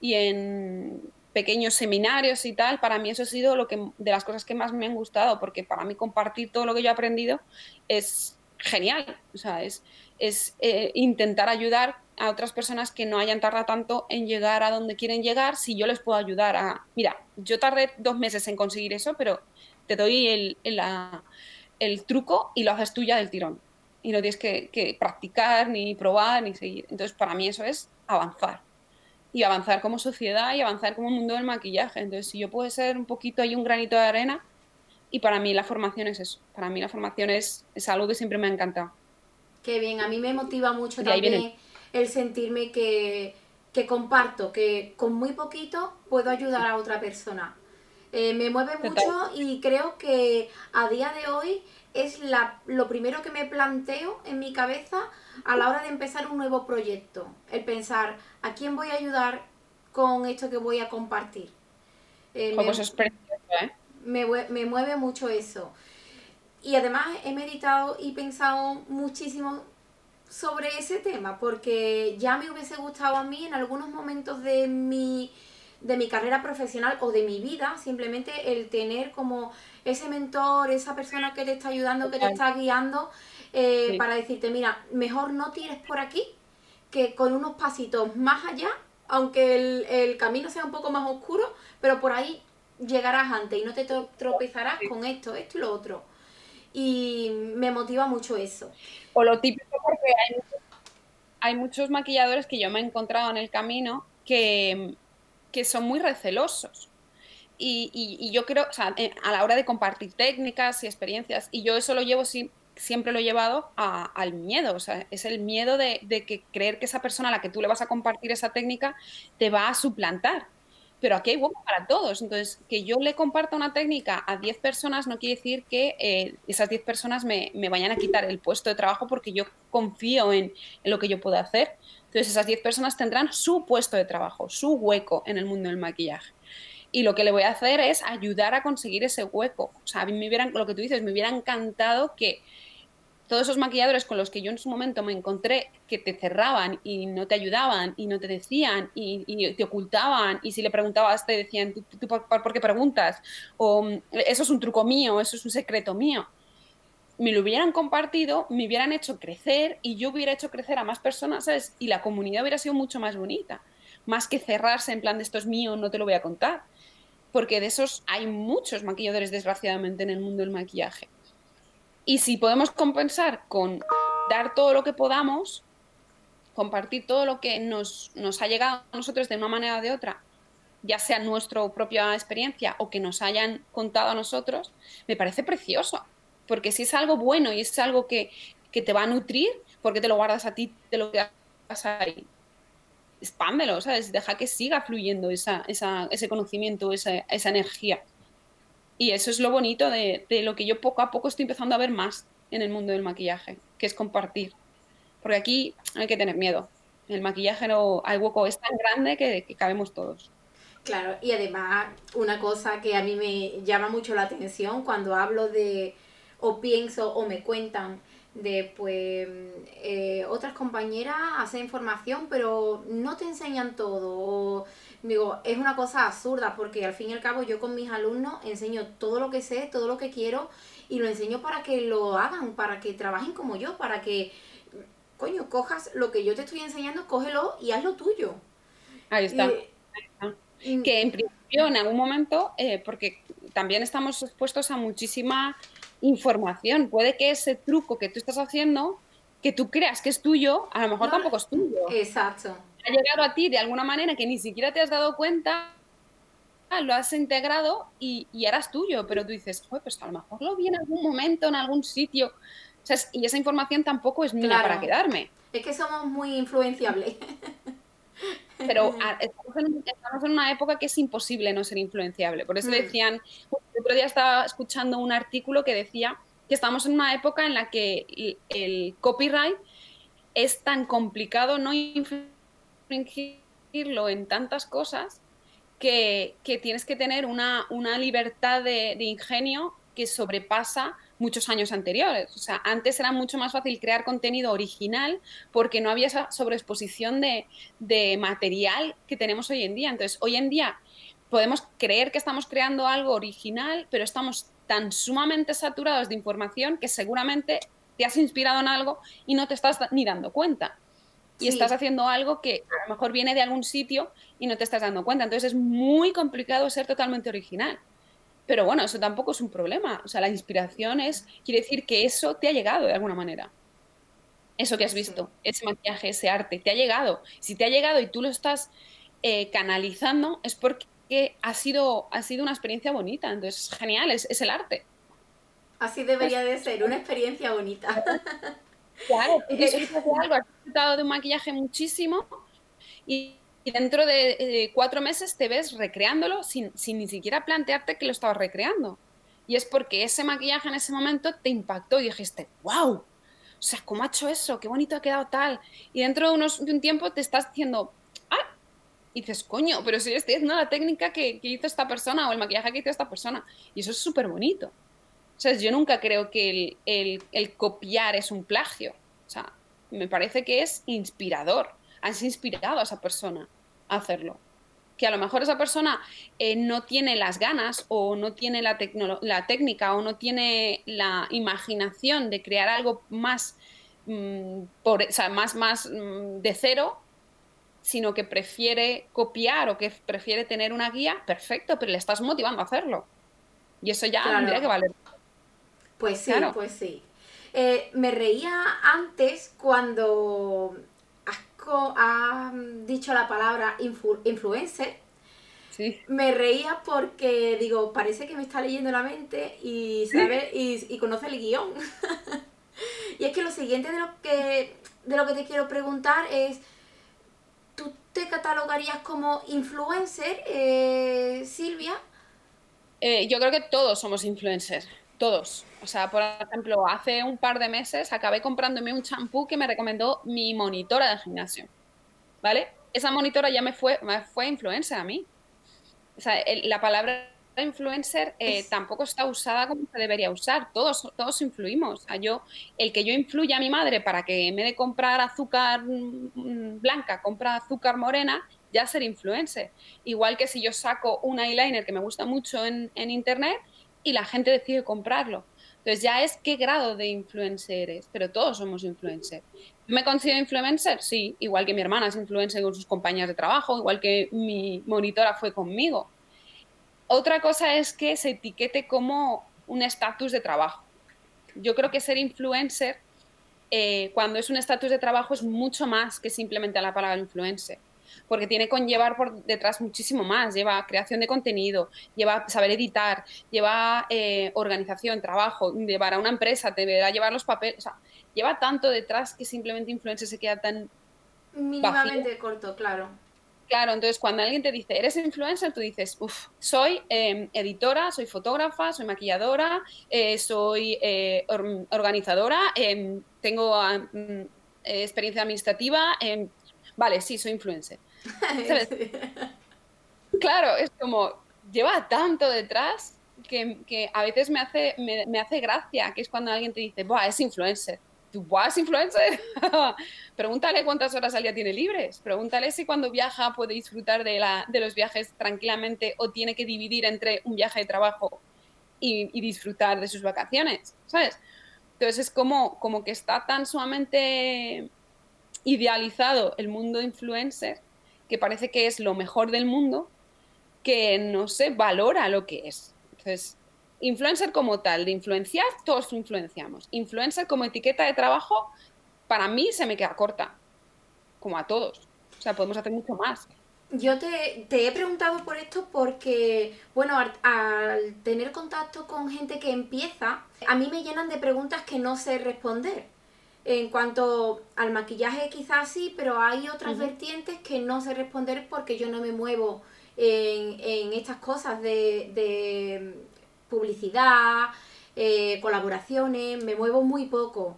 y en pequeños seminarios y tal, para mí eso ha sido lo que, de las cosas que más me han gustado, porque para mí compartir todo lo que yo he aprendido es genial. O sea, es, es eh, intentar ayudar a otras personas que no hayan tardado tanto en llegar a donde quieren llegar, si yo les puedo ayudar a, mira, yo tardé dos meses en conseguir eso, pero te doy el, el, truco y lo haces tuya del tirón. Y no tienes que, practicar, ni probar, ni seguir. Entonces, para mí eso es avanzar. Y avanzar como sociedad y avanzar como mundo del maquillaje. Entonces, si yo puedo ser un poquito ahí un granito de arena, y para mí la formación es eso. Para mí la formación es, es algo que siempre me ha encantado. Qué bien, a mí me motiva mucho también el sentirme que, comparto, que con muy poquito puedo ayudar a otra persona. Eh, me mueve mucho y creo que a día de hoy es la, lo primero que me planteo en mi cabeza a la hora de empezar un nuevo proyecto. El pensar, ¿a quién voy a ayudar con esto que voy a compartir? Eh, me, es ¿eh? Me mueve mucho eso. Y además he meditado y pensado muchísimo sobre ese tema, porque ya me hubiese gustado a mí en algunos momentos de mi, de mi carrera profesional o de mi vida, simplemente el tener como ese mentor, esa persona que te está ayudando, que te está guiando, eh, para decirte, mira, mejor no tires por aquí, que con unos pasitos más allá, aunque el, el camino sea un poco más oscuro, pero por ahí llegarás antes y no te tropezarás con esto, esto y lo otro y me motiva mucho eso. O lo típico porque hay, muchos maquilladores que yo me he encontrado en el camino que, son muy recelosos. Y, yo creo, o sea, eh, a la hora de compartir técnicas y experiencias, y yo eso lo llevo siempre lo he llevado al miedo, o sea, es el miedo de, de, que creer que esa persona a la que tú le vas a compartir esa técnica te va a suplantar pero aquí hay hueco para todos. Entonces, que yo le comparta una técnica a 10 personas no quiere decir que eh, esas 10 personas me, vayan a quitar el puesto de trabajo porque yo confío en, lo que yo puedo hacer. Entonces, esas 10 personas tendrán su puesto de trabajo, su hueco en el mundo del maquillaje. Y lo que le voy a hacer es ayudar a conseguir ese hueco. O sea, a mí me hubiera, lo que tú dices, me hubiera encantado que todos esos maquilladores con los que yo en su momento me encontré que te cerraban y no te ayudaban y no te decían y, te ocultaban y si le preguntabas te decían, ¿tú, por, qué preguntas? O eso es un truco mío, eso es un secreto mío. Me lo hubieran compartido, me hubieran hecho crecer y yo hubiera hecho crecer a más personas. Y la comunidad hubiera sido mucho más bonita. Más que cerrarse en plan de esto es mío, no te lo voy a contar. Porque de esos hay muchos maquilladores, desgraciadamente, en el mundo del maquillaje y si podemos compensar con dar todo lo que podamos, compartir todo lo que nos, nos ha llegado a nosotros de una manera o de otra, ya sea nuestra propia experiencia o que nos hayan contado a nosotros, me parece precioso. Porque si es algo bueno y es algo que, que te va a nutrir, ¿por qué te lo guardas a ti, te lo quedas ahí? Expándelo, ¿sabes? Deja que siga fluyendo esa, esa, ese conocimiento, esa, esa, energía. Y eso es lo bonito de, de lo que yo poco a poco estoy empezando a ver más en el mundo del maquillaje, que es compartir. Porque aquí hay que tener miedo. El maquillaje no, hueco es tan grande que, cabemos todos. Claro, y además una cosa que a mí me llama mucho la atención cuando hablo de o pienso o me cuentan de pues eh, otras compañeras hacen información pero no te enseñan todo digo es una cosa absurda porque al fin y al cabo yo con mis alumnos enseño todo lo que sé todo lo que quiero y lo enseño para que lo hagan para que trabajen como yo para que coño cojas lo que yo te estoy enseñando cógelo y haz lo tuyo ahí está, que en principio en algún momento eh, porque también estamos expuestos a muchísima información. Puede que ese truco que tú estás haciendo, que tú creas que es tuyo, a lo mejor tampoco es tuyo. Exacto. Ha llegado a ti de alguna manera que ni siquiera te has dado cuenta, lo has integrado y, y eras tuyo, pero tú dices, pues a lo mejor lo vi en algún momento, en algún sitio. y esa información tampoco es mía para quedarme. Es que somos muy influenciables. Pero estamos en, una época que es imposible no ser influenciable. Por eso mm. decían, el otro día estaba escuchando un artículo que decía que estamos en una época en la que el copyright es tan complicado no infringirlo en tantas cosas que, tienes que tener una, libertad de, de ingenio que sobrepasa muchos años anteriores. O sea, antes era mucho más fácil crear contenido original porque no había esa sobreexposición de, de material que tenemos hoy en día. Entonces, hoy en día podemos creer que estamos creando algo original, pero estamos tan sumamente saturados de información que seguramente te has inspirado en algo y no te estás ni dando cuenta. Y estás haciendo algo que a lo mejor viene de algún sitio y no te estás dando cuenta. Entonces es muy complicado ser totalmente original. Pero bueno, eso tampoco es un problema. O sea, la inspiración es, quiere decir que eso te ha llegado de alguna manera. Eso que has visto, ese maquillaje, ese arte, te ha llegado. Si te ha llegado y tú lo estás eh, canalizando, es porque ha sido, ha sido una experiencia bonita. Entonces, genial, es, es el arte. Así debería de ser, una experiencia bonita. Claro, disfrutas de algo, has disfrutado de un maquillaje muchísimo y y dentro de cuatro meses te ves recreándolo sin, ni siquiera plantearte que lo estabas recreando. Y es porque ese maquillaje en ese momento te impactó y dijiste, wow, o sea, ¿cómo ha hecho eso? Qué bonito ha quedado tal. Y dentro de, unos, de un tiempo te estás diciendo, ah, y dices, coño, pero si yo estoy haciendo la técnica que, hizo esta persona o el maquillaje que hizo esta persona. Y eso es súper bonito. O sea, yo nunca creo que el, el, el copiar es un plagio. O sea, me parece que es inspirador has inspirado a esa persona a hacerlo. Que a lo mejor esa persona eh, no tiene las ganas o no tiene la, la, técnica o no tiene la imaginación de crear algo más, mm, por, más, más mm, de cero, sino que prefiere copiar o que prefiere tener una guía, perfecto, pero le estás motivando a hacerlo. Y eso ya tendría que valer. Pues sí, pues sí. Eh, me reía antes cuando ha dicho la palabra influencer, me reía porque digo, parece que me está leyendo la mente y sabe y, conoce el guion. y es que lo siguiente de lo que de lo que te quiero preguntar es ¿tú te catalogarías como influencer, eh, Silvia? Eh, yo creo que todos somos influencers. Todos. O sea, por ejemplo, hace un par de meses acabé comprándome un champú que me recomendó mi monitora de gimnasio. ¿Vale? Esa monitora ya me fue, me fue influencer a mí. O sea, la palabra influencer eh, tampoco está usada como se debería usar. Todos, todos influimos. O sea, yo, el que yo influya a mi madre para que en vez de comprar azúcar mm, blanca, compra azúcar morena, ya ser influencer. Igual que si yo saco un eyeliner que me gusta mucho en, en internet, y la gente decide comprarlo. Entonces ya es qué grado de influencer eres, pero todos somos influencers. ¿Me considero influencer? Sí, igual que mi hermana es influencer con sus compañeras de trabajo, igual que mi monitora fue conmigo. Otra cosa es que se etiquete como un estatus de trabajo. Yo creo que ser influencer eh, cuando es un estatus de trabajo es mucho más que simplemente la palabra influencer porque tiene que conllevar por detrás muchísimo más. Lleva creación de contenido, lleva saber editar, lleva eh, organización, trabajo, llevar a una empresa, te deberá llevar los papeles. O sea, lleva tanto detrás que simplemente influencer se queda tan. Mínimamente corto, claro. Claro, entonces cuando alguien te dice, eres influencer, tú dices, uff, soy em, editora, soy fotógrafa, soy maquilladora, eh, soy eh, organizadora, em, tengo mm, experiencia administrativa, em, vale, sí, soy influencer. claro, es como, lleva tanto detrás que, a veces me hace, me, hace gracia, que es cuando alguien te dice, Buah, es influencer. ¿Tú, Buah, es influencer? Pregúntale cuántas horas al día tiene libres. Pregúntale si cuando viaja puede disfrutar de, la, de los viajes tranquilamente o tiene que dividir entre un viaje de trabajo y, y disfrutar de sus vacaciones, ¿sabes? Entonces es como, como que está tan sumamente idealizado el mundo influencer, que parece que es lo mejor del mundo, que no se valora lo que es. Entonces, influencer como tal, de influenciar, todos influenciamos. Influencer como etiqueta de trabajo, para mí se me queda corta, como a todos. O sea, podemos hacer mucho más. Yo te, he preguntado por esto porque, bueno, al, tener contacto con gente que empieza, a mí me llenan de preguntas que no sé responder. En cuanto al maquillaje quizás sí, pero hay otras vertientes que no sé responder porque yo no me muevo en, estas cosas de, publicidad, eh, colaboraciones, me muevo muy poco.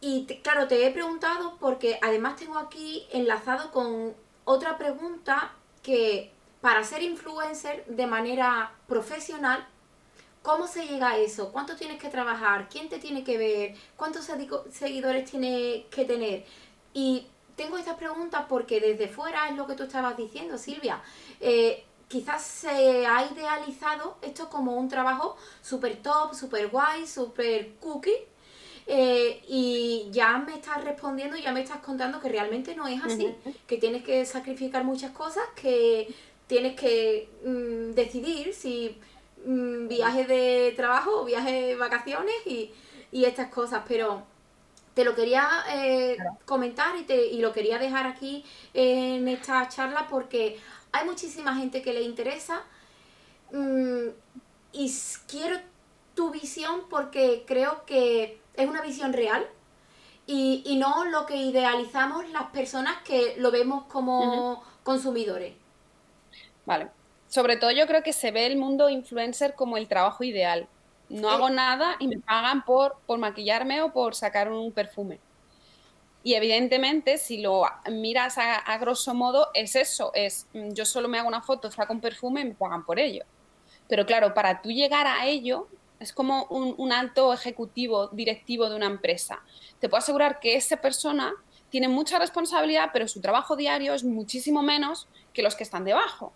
Y claro, te he preguntado porque además tengo aquí enlazado con otra pregunta que para ser influencer de manera profesional ¿Cómo se llega a eso? ¿Cuánto tienes que trabajar? ¿Quién te tiene que ver? ¿Cuántos seguidores tiene que tener? Y tengo estas preguntas porque desde fuera es lo que tú estabas diciendo, Silvia. Eh, quizás se ha idealizado esto como un trabajo súper top, súper guay, súper cookie. Eh, y ya me estás respondiendo, ya me estás contando que realmente no es así, que tienes que sacrificar muchas cosas, que tienes que mm, decidir si Mm, viajes de trabajo, viajes de vacaciones y, estas cosas, pero te lo quería eh, comentar y, te, y lo quería dejar aquí en esta charla porque hay muchísima gente que le interesa mm, y quiero tu visión porque creo que es una visión real y, y no lo que idealizamos las personas que lo vemos como consumidores. Vale, sobre todo yo creo que se ve el mundo influencer como el trabajo ideal. No hago nada y me pagan por, por maquillarme o por sacar un perfume. Y evidentemente, si lo miras a, grosso modo, es eso, es mm, yo solo me hago una foto, saco un perfume y me pagan por ello. Pero claro, para tú llegar a ello, es como un, un alto ejecutivo, directivo de una empresa. Te puedo asegurar que esa persona tiene mucha responsabilidad, pero su trabajo diario es muchísimo menos que los que están debajo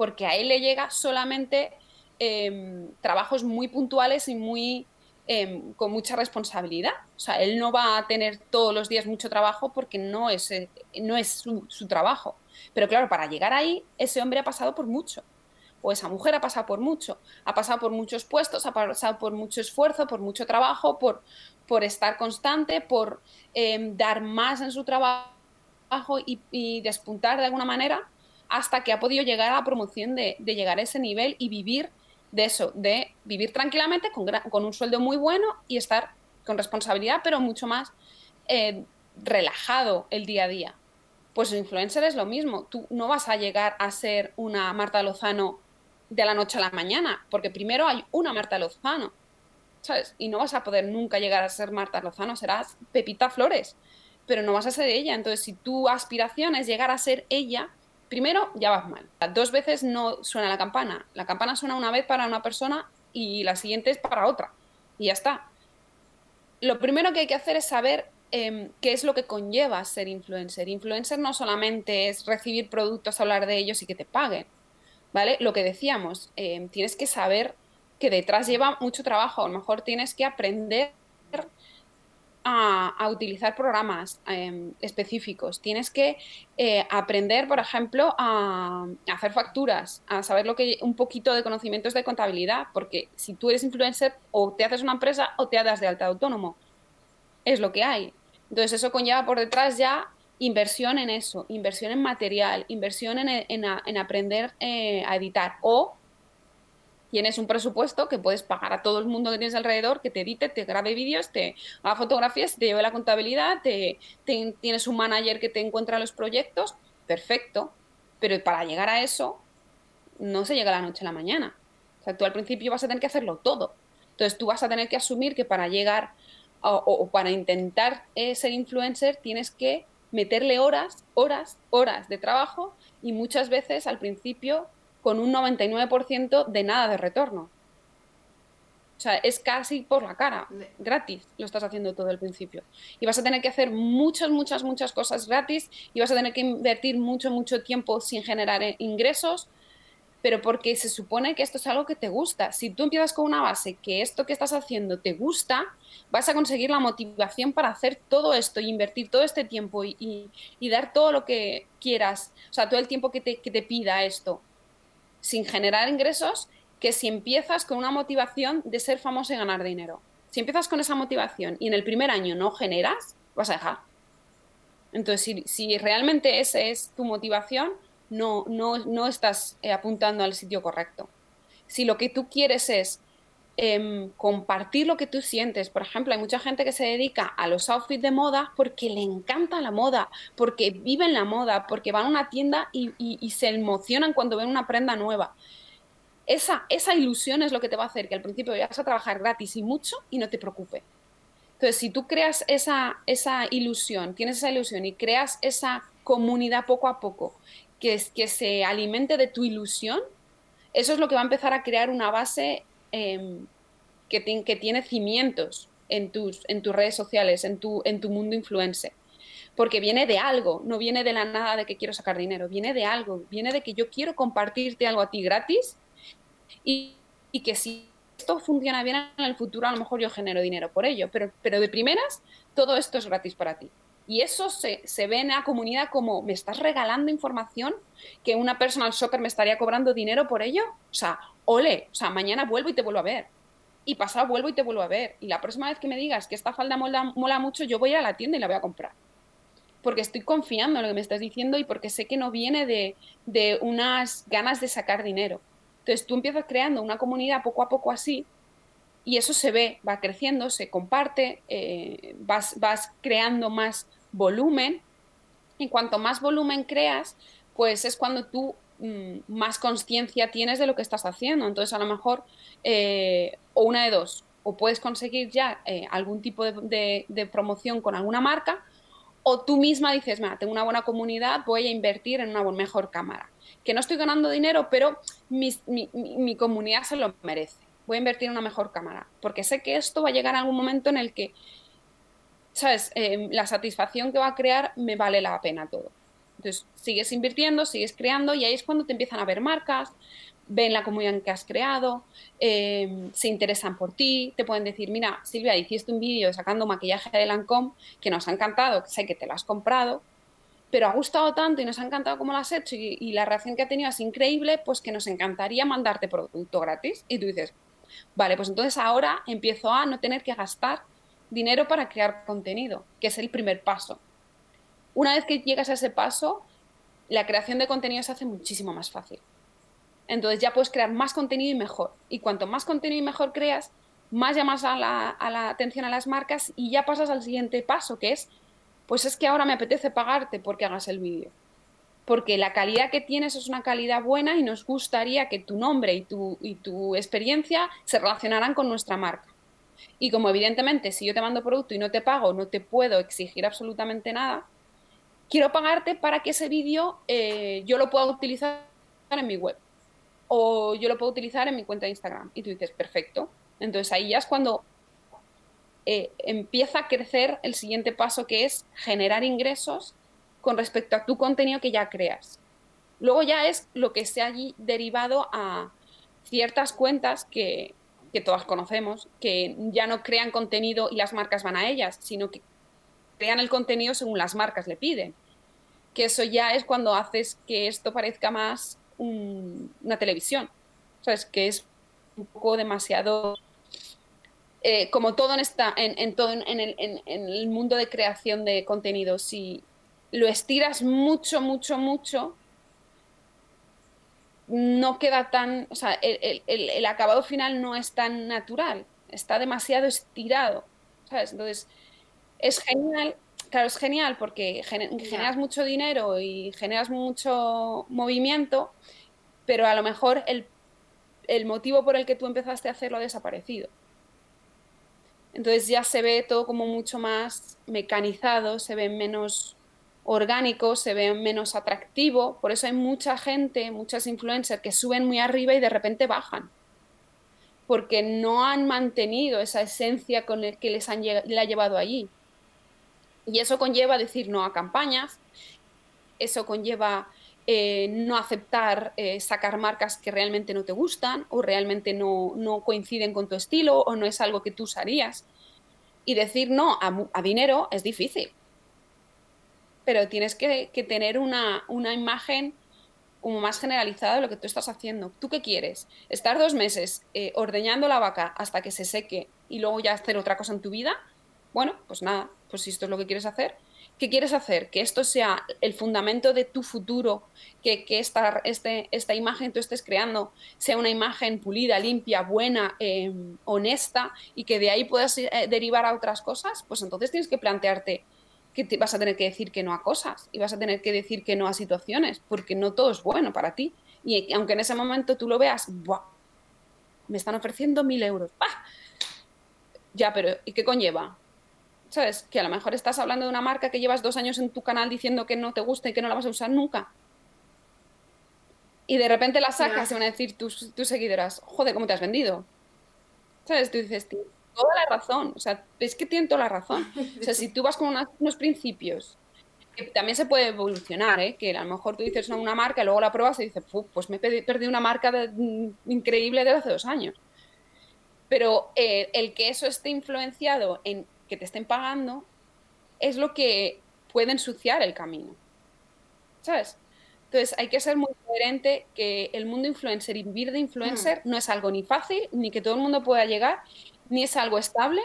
porque a él le llega solamente em, trabajos muy puntuales y muy em, con mucha responsabilidad. O sea, él no va a tener todos los días mucho trabajo porque no es, eh, no es su, trabajo. Pero claro, para llegar ahí, ese hombre ha pasado por mucho. O esa mujer ha pasado por mucho. Ha pasado por muchos puestos, ha pasado por mucho esfuerzo, por mucho trabajo, por, por estar constante, por em, dar más en su trabajo y despuntar de alguna manera hasta que ha podido llegar a la promoción de, llegar a ese nivel y vivir de eso, de vivir tranquilamente con, un sueldo muy bueno y estar con responsabilidad, pero mucho más eh, relajado el día a día. Pues influencer es lo mismo. Tú no vas a llegar a ser una Marta Lozano de la noche a la mañana, porque primero hay una Marta Lozano, ¿sabes? Y no vas a poder nunca llegar a ser Marta Lozano, serás Pepita Flores, pero no vas a ser ella. Entonces, si tu aspiración es llegar a ser ella, primero ya vas mal. Dos veces no suena la campana. La campana suena una vez para una persona y la siguiente es para otra. Y ya está. Lo primero que hay que hacer es saber em, qué es lo que conlleva ser influencer. Influencer no solamente es recibir productos, hablar de ellos y que te paguen. ¿Vale? Lo que decíamos, em, tienes que saber que detrás lleva mucho trabajo. A lo mejor tienes que aprender a, utilizar programas em, específicos, tienes que eh, aprender, por ejemplo, a, hacer facturas, a saber lo que un poquito de conocimientos de contabilidad, porque si tú eres influencer o te haces una empresa o te das de alta autónomo. es lo que hay. Entonces eso conlleva por detrás ya inversión en eso, inversión en material, inversión en, aprender eh, a editar o tienes un presupuesto que puedes pagar a todo el mundo que tienes alrededor, que te edite, te grabe vídeos, te haga fotografías, te lleve la contabilidad, te, tienes un manager que te encuentra los proyectos, perfecto. Pero para llegar a eso, no se llega la noche a la mañana. O sea, tú al principio vas a tener que hacerlo todo. Entonces tú vas a tener que asumir que para llegar o, para intentar eh, ser influencer tienes que meterle horas, horas, horas de trabajo y muchas veces al principio con un 99% de nada de retorno. O sea, es casi por la cara, gratis, lo estás haciendo todo al principio. Y vas a tener que hacer muchas, muchas, muchas cosas gratis y vas a tener que invertir mucho, mucho tiempo sin generar eh, ingresos, pero porque se supone que esto es algo que te gusta. Si tú empiezas con una base que esto que estás haciendo te gusta, vas a conseguir la motivación para hacer todo esto y invertir todo este tiempo y, dar todo lo que quieras, o sea, todo el tiempo que te, que te pida esto sin generar ingresos que si empiezas con una motivación de ser famoso y ganar dinero. Si empiezas con esa motivación y en el primer año no generas, vas a dejar. Entonces, si, realmente esa es tu motivación, no, no, no estás eh, apuntando al sitio correcto. Si lo que tú quieres es em, compartir lo que tú sientes, por ejemplo, hay mucha gente que se dedica a los outfits de moda porque le encanta la moda, porque viven la moda, porque van a una tienda y, se emocionan cuando ven una prenda nueva esa, esa ilusión es lo que te va a hacer que al principio vayas a trabajar gratis y mucho y no te preocupe. Entonces, si tú creas esa, esa ilusión, tienes esa ilusión y creas esa comunidad poco a poco que, es, que se alimente de tu ilusión, eso es lo que va a empezar a crear una base em, que, tiene cimientos en tus, redes sociales, en tu, mundo influencer. Porque viene de algo, no viene de la nada de que quiero sacar dinero, viene de algo, viene de que yo quiero compartirte algo a ti gratis y, que si esto funciona bien en el futuro, a lo mejor yo genero dinero por ello, pero, pero de primeras, todo esto es gratis para ti. Y eso se, se, ve en la comunidad como, ¿me estás regalando información que una personal shopper me estaría cobrando dinero por ello? O sea, ole, o sea, mañana vuelvo y te vuelvo a ver. Y pasado vuelvo y te vuelvo a ver. Y la próxima vez que me digas que esta falda mola, mucho, yo voy a la tienda y la voy a comprar. Porque estoy confiando en lo que me estás diciendo y porque sé que no viene de, de unas ganas de sacar dinero. Entonces tú empiezas creando una comunidad poco a poco así y eso se ve, va creciendo, se comparte, eh, vas, vas creando más volumen y cuanto más volumen creas, pues es cuando tú más conciencia tienes de lo que estás haciendo. Entonces a lo mejor, eh, o una de dos, o puedes conseguir ya eh, algún tipo de, promoción con alguna marca, o tú misma dices, mira, tengo una buena comunidad, voy a invertir en una mejor cámara que no estoy ganando dinero, pero mi, comunidad se lo merece. Voy a invertir en una mejor cámara, porque sé que esto va a llegar a algún momento en el que, ¿sabes? Eh, la satisfacción que va a crear me vale la pena todo. Entonces, sigues invirtiendo, sigues creando y ahí es cuando te empiezan a ver marcas, ven la comunidad que has creado, eh, se interesan por ti, te pueden decir, mira, Silvia, hiciste un vídeo sacando maquillaje de Lancome que nos ha encantado, sé que te lo has comprado, pero ha gustado tanto y nos ha encantado cómo lo has hecho y, la reacción que ha tenido es increíble, pues que nos encantaría mandarte producto gratis. Y tú dices, vale, pues entonces ahora empiezo a no tener que gastar dinero para crear contenido, que es el primer paso. Una vez que llegas a ese paso, la creación de contenido se hace muchísimo más fácil. Entonces ya puedes crear más contenido y mejor. Y cuanto más contenido y mejor creas, más llamas a la, atención a las marcas y ya pasas al siguiente paso, que es pues es que ahora me apetece pagarte porque hagas el vídeo. Porque la calidad que tienes es una calidad buena y nos gustaría que tu nombre y tu, y tu experiencia se relacionaran con nuestra marca. Y como evidentemente si yo te mando producto y no te pago, no te puedo exigir absolutamente nada, quiero pagarte para que ese vídeo eh, yo lo pueda utilizar en mi web o yo lo puedo utilizar en mi cuenta de Instagram. Y tú dices, perfecto. Entonces ahí ya es cuando eh, empieza a crecer el siguiente paso que es generar ingresos con respecto a tu contenido que ya creas. Luego ya es lo que se ha derivado a ciertas cuentas que, que todas conocemos, que ya no crean contenido y las marcas van a ellas, sino que crean el contenido según las marcas le piden. Que eso ya es cuando haces que esto parezca más una televisión. ¿Sabes? Que es un poco demasiado eh, como todo en, esta, en, todo en, el, el, mundo de creación de contenido, si lo estiras mucho, mucho, mucho, no queda tan, o sea, el, el, acabado final no es tan natural, está demasiado estirado, ¿sabes? Entonces, es genial, claro, es genial porque generas mucho dinero y generas mucho movimiento, pero a lo mejor el, el motivo por el que tú empezaste a hacerlo ha desaparecido. Entonces ya se ve todo como mucho más mecanizado, se ve menos orgánico, se ve menos atractivo. Por eso hay mucha gente, muchas influencers que suben muy arriba y de repente bajan. Porque no han mantenido esa esencia con el que les han le ha llevado allí. Y eso conlleva decir no a campañas, eso conlleva eh, no aceptar eh, sacar marcas que realmente no te gustan o realmente no, no, coinciden con tu estilo o no es algo que tú usarías. Y decir no a dinero es difícil pero tienes que, tener una, imagen como más generalizada de lo que tú estás haciendo. ¿Tú qué quieres? ¿Estar dos meses eh, ordeñando la vaca hasta que se seque y luego ya hacer otra cosa en tu vida? Bueno, pues nada, pues si esto es lo que quieres hacer, ¿qué quieres hacer? Que esto sea el fundamento de tu futuro, que, esta, este, esta imagen que tú estés creando sea una imagen pulida, limpia, buena, em, honesta y que de ahí puedas eh, derivar a otras cosas, pues entonces tienes que plantearte que vas a tener que decir que no a cosas y vas a tener que decir que no a situaciones, porque no todo es bueno para ti. Y aunque en ese momento tú lo veas, ¡buah! me están ofreciendo mil euros. Ya, pero ¿y qué conlleva? ¿Sabes? Que a lo mejor estás hablando de una marca que llevas dos años en tu canal diciendo que no te gusta y que no la vas a usar nunca. Y de repente la sacas y van a decir tus, tus seguidoras, joder, ¿cómo te has vendido? ¿Sabes? Tú dices, toda la razón. O sea, es que tienen toda la razón. O sea, si tú vas con unos principios, que también se puede evolucionar, ¿eh? que a lo mejor tú dices una marca y luego la pruebas y dices, pues me he perdido una marca mm, increíble de hace dos años. Pero eh, el que eso esté influenciado en que te estén pagando es lo que puede ensuciar el camino. ¿Sabes? Entonces hay que ser muy coherente que el mundo influencer y vivir de influencer hmm. no es algo ni fácil, ni que todo el mundo pueda llegar, ni es algo estable,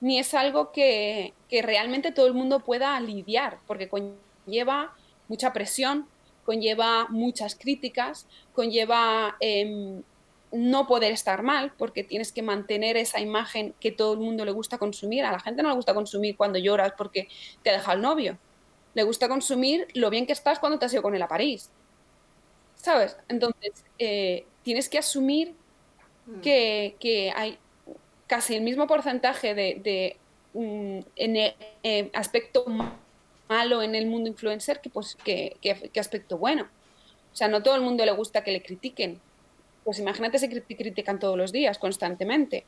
ni es algo que, realmente todo el mundo pueda lidiar, porque conlleva mucha presión, conlleva muchas críticas, conlleva em, no poder estar mal, porque tienes que mantener esa imagen que todo el mundo le gusta consumir. A la gente no le gusta consumir cuando lloras porque te ha dejado el novio. Le gusta consumir lo bien que estás cuando te has ido con él a París. ¿Sabes? Entonces, eh, tienes que asumir mm. que, que hay, casi el mismo porcentaje de, mm, en el, eh, aspecto malo en el mundo influencer que, pues, que, aspecto bueno. O sea, no todo el mundo le gusta que le critiquen. Pues imagínate si critican todos los días, constantemente.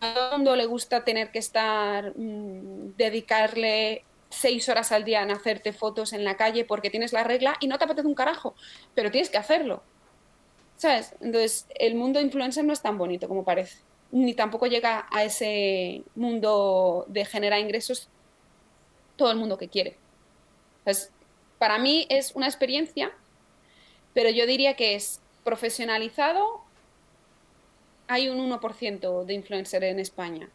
A todo el mundo le gusta tener que estar, mm, dedicarle seis horas al día en hacerte fotos en la calle porque tienes la regla y no te apetece un carajo, pero tienes que hacerlo. ¿Sabes? Entonces, el mundo influencer no es tan bonito como parece, ni tampoco llega a ese mundo de generar ingresos todo el mundo que quiere. para mí es una experiencia, pero yo diría que es profesionalizado. Hay un 1% de influencer en España.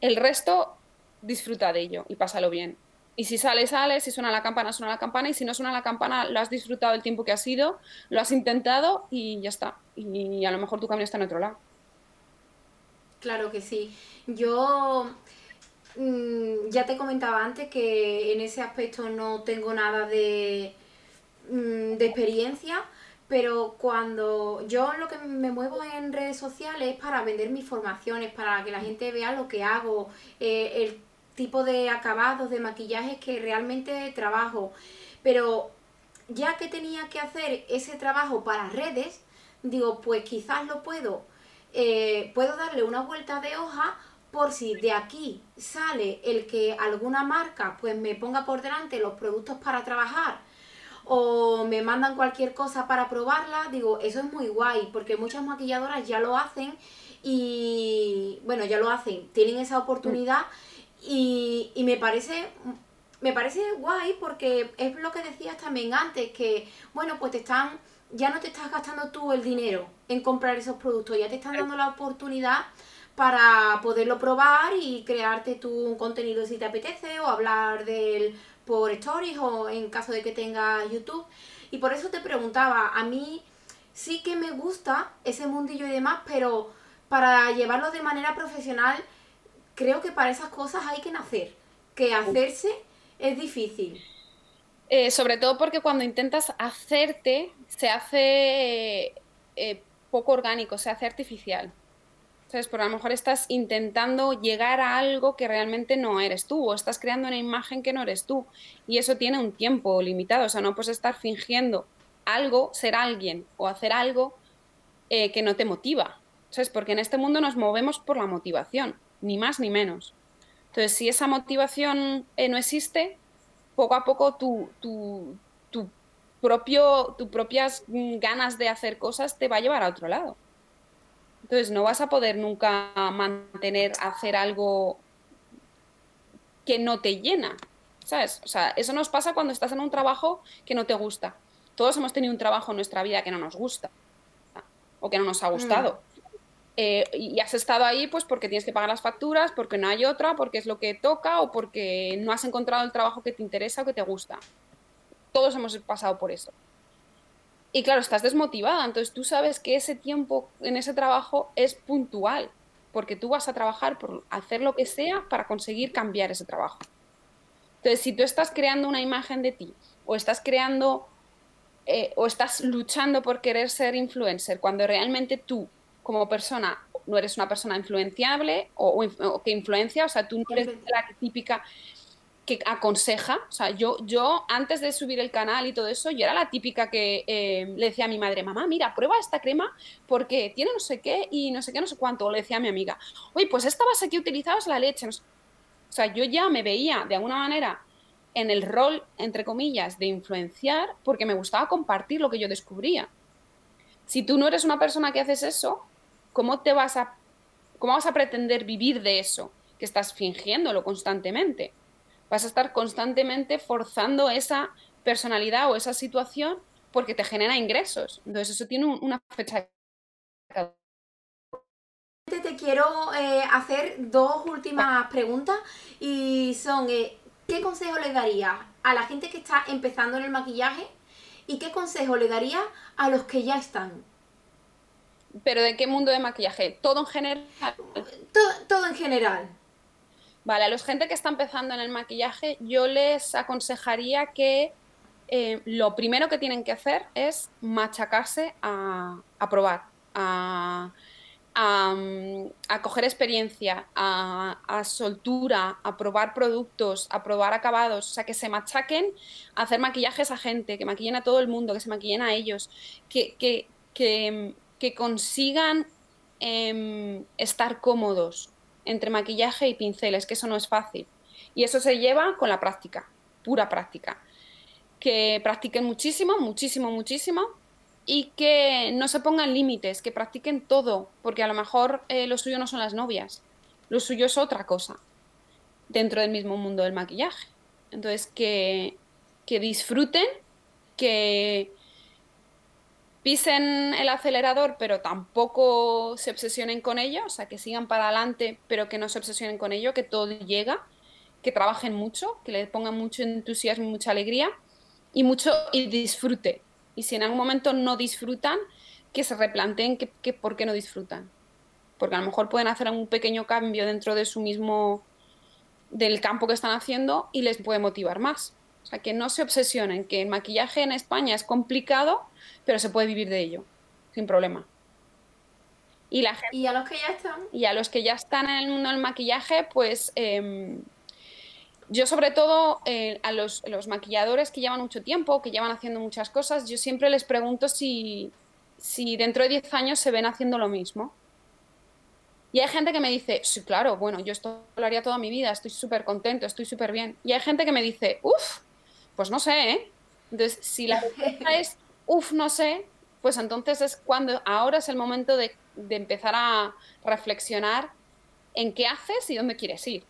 El resto disfruta de ello y pásalo bien. Y si sale, sale, si suena la campana, suena la campana, y si no suena la campana, lo has disfrutado el tiempo que ha sido, lo has intentado y ya está. Y a lo mejor tu camino está en otro lado. Claro que sí. Yo mm, ya te comentaba antes que en ese aspecto no tengo nada de, mm, de experiencia, pero cuando yo lo que me muevo en redes sociales es para vender mis formaciones, para que la gente vea lo que hago, eh, el tipo de acabados, de maquillajes que realmente trabajo. Pero ya que tenía que hacer ese trabajo para redes, digo, pues quizás lo puedo, eh, puedo darle una vuelta de hoja por si de aquí sale el que alguna marca pues me ponga por delante los productos para trabajar o me mandan cualquier cosa para probarla, digo, eso es muy guay porque muchas maquilladoras ya lo hacen y bueno, ya lo hacen, tienen esa oportunidad. Y, me parece me parece guay porque es lo que decías también antes, que bueno, pues te están, ya no te estás gastando tú el dinero en comprar esos productos, ya te están dando la oportunidad para poderlo probar y crearte tu contenido si te apetece o hablar de él por stories o en caso de que tengas YouTube. Y por eso te preguntaba, a mí sí que me gusta ese mundillo y demás, pero para llevarlo de manera profesional, creo que para esas cosas hay que nacer, que hacerse es difícil. Eh, sobre todo porque cuando intentas hacerte, se hace eh, poco orgánico, se hace artificial. ¿Sabes? Porque a lo mejor estás intentando llegar a algo que realmente no eres tú, o estás creando una imagen que no eres tú. Y eso tiene un tiempo limitado, o sea, no puedes estar fingiendo algo, ser alguien o hacer algo eh, que no te motiva. ¿Sabes? Porque en este mundo nos movemos por la motivación, ni más ni menos. Entonces, si esa motivación no existe, poco a poco tu, tu, tu, propio, tus propias ganas de hacer cosas te va a llevar a otro lado. Entonces no vas a poder nunca mantener, hacer algo que no te llena, ¿sabes? O sea, eso nos pasa cuando estás en un trabajo que no te gusta. Todos hemos tenido un trabajo en nuestra vida que no nos gusta o que no nos ha gustado. Mm. Eh, y has estado ahí pues porque tienes que pagar las facturas, porque no hay otra, porque es lo que toca o porque no has encontrado el trabajo que te interesa o que te gusta. Todos hemos pasado por eso. Y claro, estás desmotivada, entonces tú sabes que ese tiempo en ese trabajo es puntual, porque tú vas a trabajar por hacer lo que sea para conseguir cambiar ese trabajo. Entonces, si tú estás creando una imagen de ti o estás creando eh, o estás luchando por querer ser influencer cuando realmente tú como persona no eres una persona influenciable o, que influencia, o sea, tú no eres la típica que aconseja, o sea, yo, yo antes de subir el canal y todo eso, yo era la típica que eh, le decía a mi madre, mamá, mira, prueba esta crema porque tiene no sé qué y no sé qué, no sé cuánto, o le decía a mi amiga, oye, pues esta base que utilizabas la leche, o sea, yo ya me veía de alguna manera en el rol, entre comillas, de influenciar porque me gustaba compartir lo que yo descubría. Si tú no eres una persona que haces eso, ¿cómo te vas a, cómo vas a pretender vivir de eso? Que estás fingiéndolo constantemente. Vas a estar constantemente forzando esa personalidad o esa situación porque te genera ingresos. Entonces eso tiene una fecha. Te quiero eh, hacer dos últimas preguntas y son, eh, ¿qué consejo le daría a la gente que está empezando en el maquillaje y qué consejo le daría a los que ya están? ¿Pero de qué mundo de maquillaje? ¿Todo en general? Todo, en general. Vale, a los gente que está empezando en el maquillaje, yo les aconsejaría que eh, lo primero que tienen que hacer es machacarse a, probar, a, a, coger experiencia, a, a, soltura, a probar productos, a probar acabados, o sea, que se machaquen a hacer maquillajes a gente, que maquillen a todo el mundo, que se maquillen a ellos, que, que, que que consigan em, estar cómodos entre maquillaje y pinceles, que eso no es fácil. Y eso se lleva con la práctica, pura práctica. Que practiquen muchísimo, muchísimo, muchísimo y que no se pongan límites, que practiquen todo, porque a lo mejor eh, lo suyo no son las novias, lo suyo es otra cosa dentro del mismo mundo del maquillaje. Entonces, que, que disfruten, que, pisen el acelerador, pero tampoco se obsesionen con ello, o sea, que sigan para adelante, pero que no se obsesionen con ello, que todo llega, que trabajen mucho, que le pongan mucho entusiasmo y mucha alegría y mucho y disfrute. Y si en algún momento no disfrutan, que se replanteen que, por qué no disfrutan. Porque a lo mejor pueden hacer un pequeño cambio dentro de su mismo, del campo que están haciendo y les puede motivar más. O sea, que no se obsesionen, que el maquillaje en España es complicado, pero se puede vivir de ello, sin problema. Y, la gente, ¿Y a los que ya están? Y a los que ya están en el mundo del maquillaje, pues em, yo sobre todo eh, a los, maquilladores que llevan mucho tiempo, que llevan haciendo muchas cosas, yo siempre les pregunto si, si dentro de 10 años se ven haciendo lo mismo. Y hay gente que me dice, sí, claro, bueno, yo esto lo haría toda mi vida, estoy súper contento, estoy súper bien. Y hay gente que me dice, uff, pues no sé, ¿eh? Entonces, si la respuesta es, uff, no sé, pues entonces es cuando, ahora es el momento de, empezar a reflexionar en qué haces y dónde quieres ir.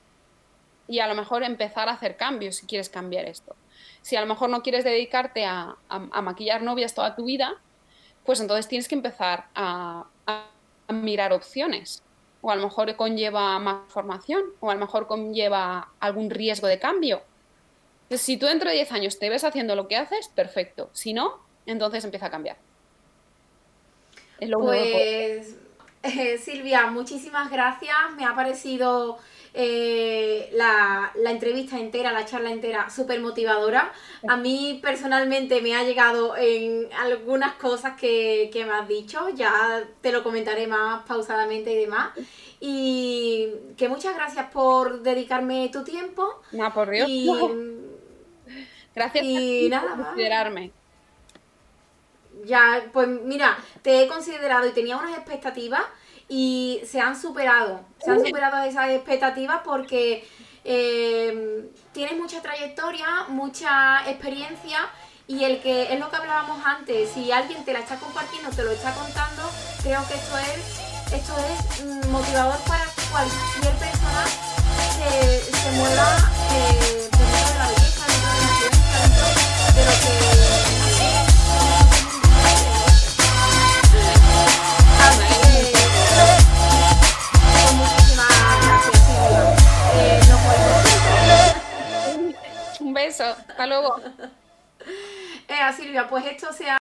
Y a lo mejor empezar a hacer cambios si quieres cambiar esto. Si a lo mejor no quieres dedicarte a, maquillar novias toda tu vida, pues entonces tienes que empezar a, a mirar opciones. o a lo mejor conlleva más formación, o a lo mejor conlleva algún riesgo de cambio. Si tú dentro de 10 años te ves haciendo lo que haces, perfecto. Si no, entonces empieza a cambiar. Es lo pues, eh, Silvia, muchísimas gracias. Me ha parecido eh, la, entrevista entera, la charla entera, súper motivadora. A mí personalmente me ha llegado en algunas cosas que, me has dicho, ya te lo comentaré más pausadamente y demás. Y que muchas gracias por dedicarme tu tiempo. No, por Dios. Gracias y nada considerarme. Ya, pues mira, te he considerado y tenía unas expectativas y se han superado, se han superado esas expectativas porque eh, tienes mucha trayectoria, mucha experiencia y el que es lo que hablábamos antes, si alguien te la está compartiendo, te lo está contando, creo que esto es, esto es mm, motivador para cualquier persona que se mueva eh, de la belleza, de la ciencia, de lo que beso, hasta luego. Eh, Silvia, pues esto se ha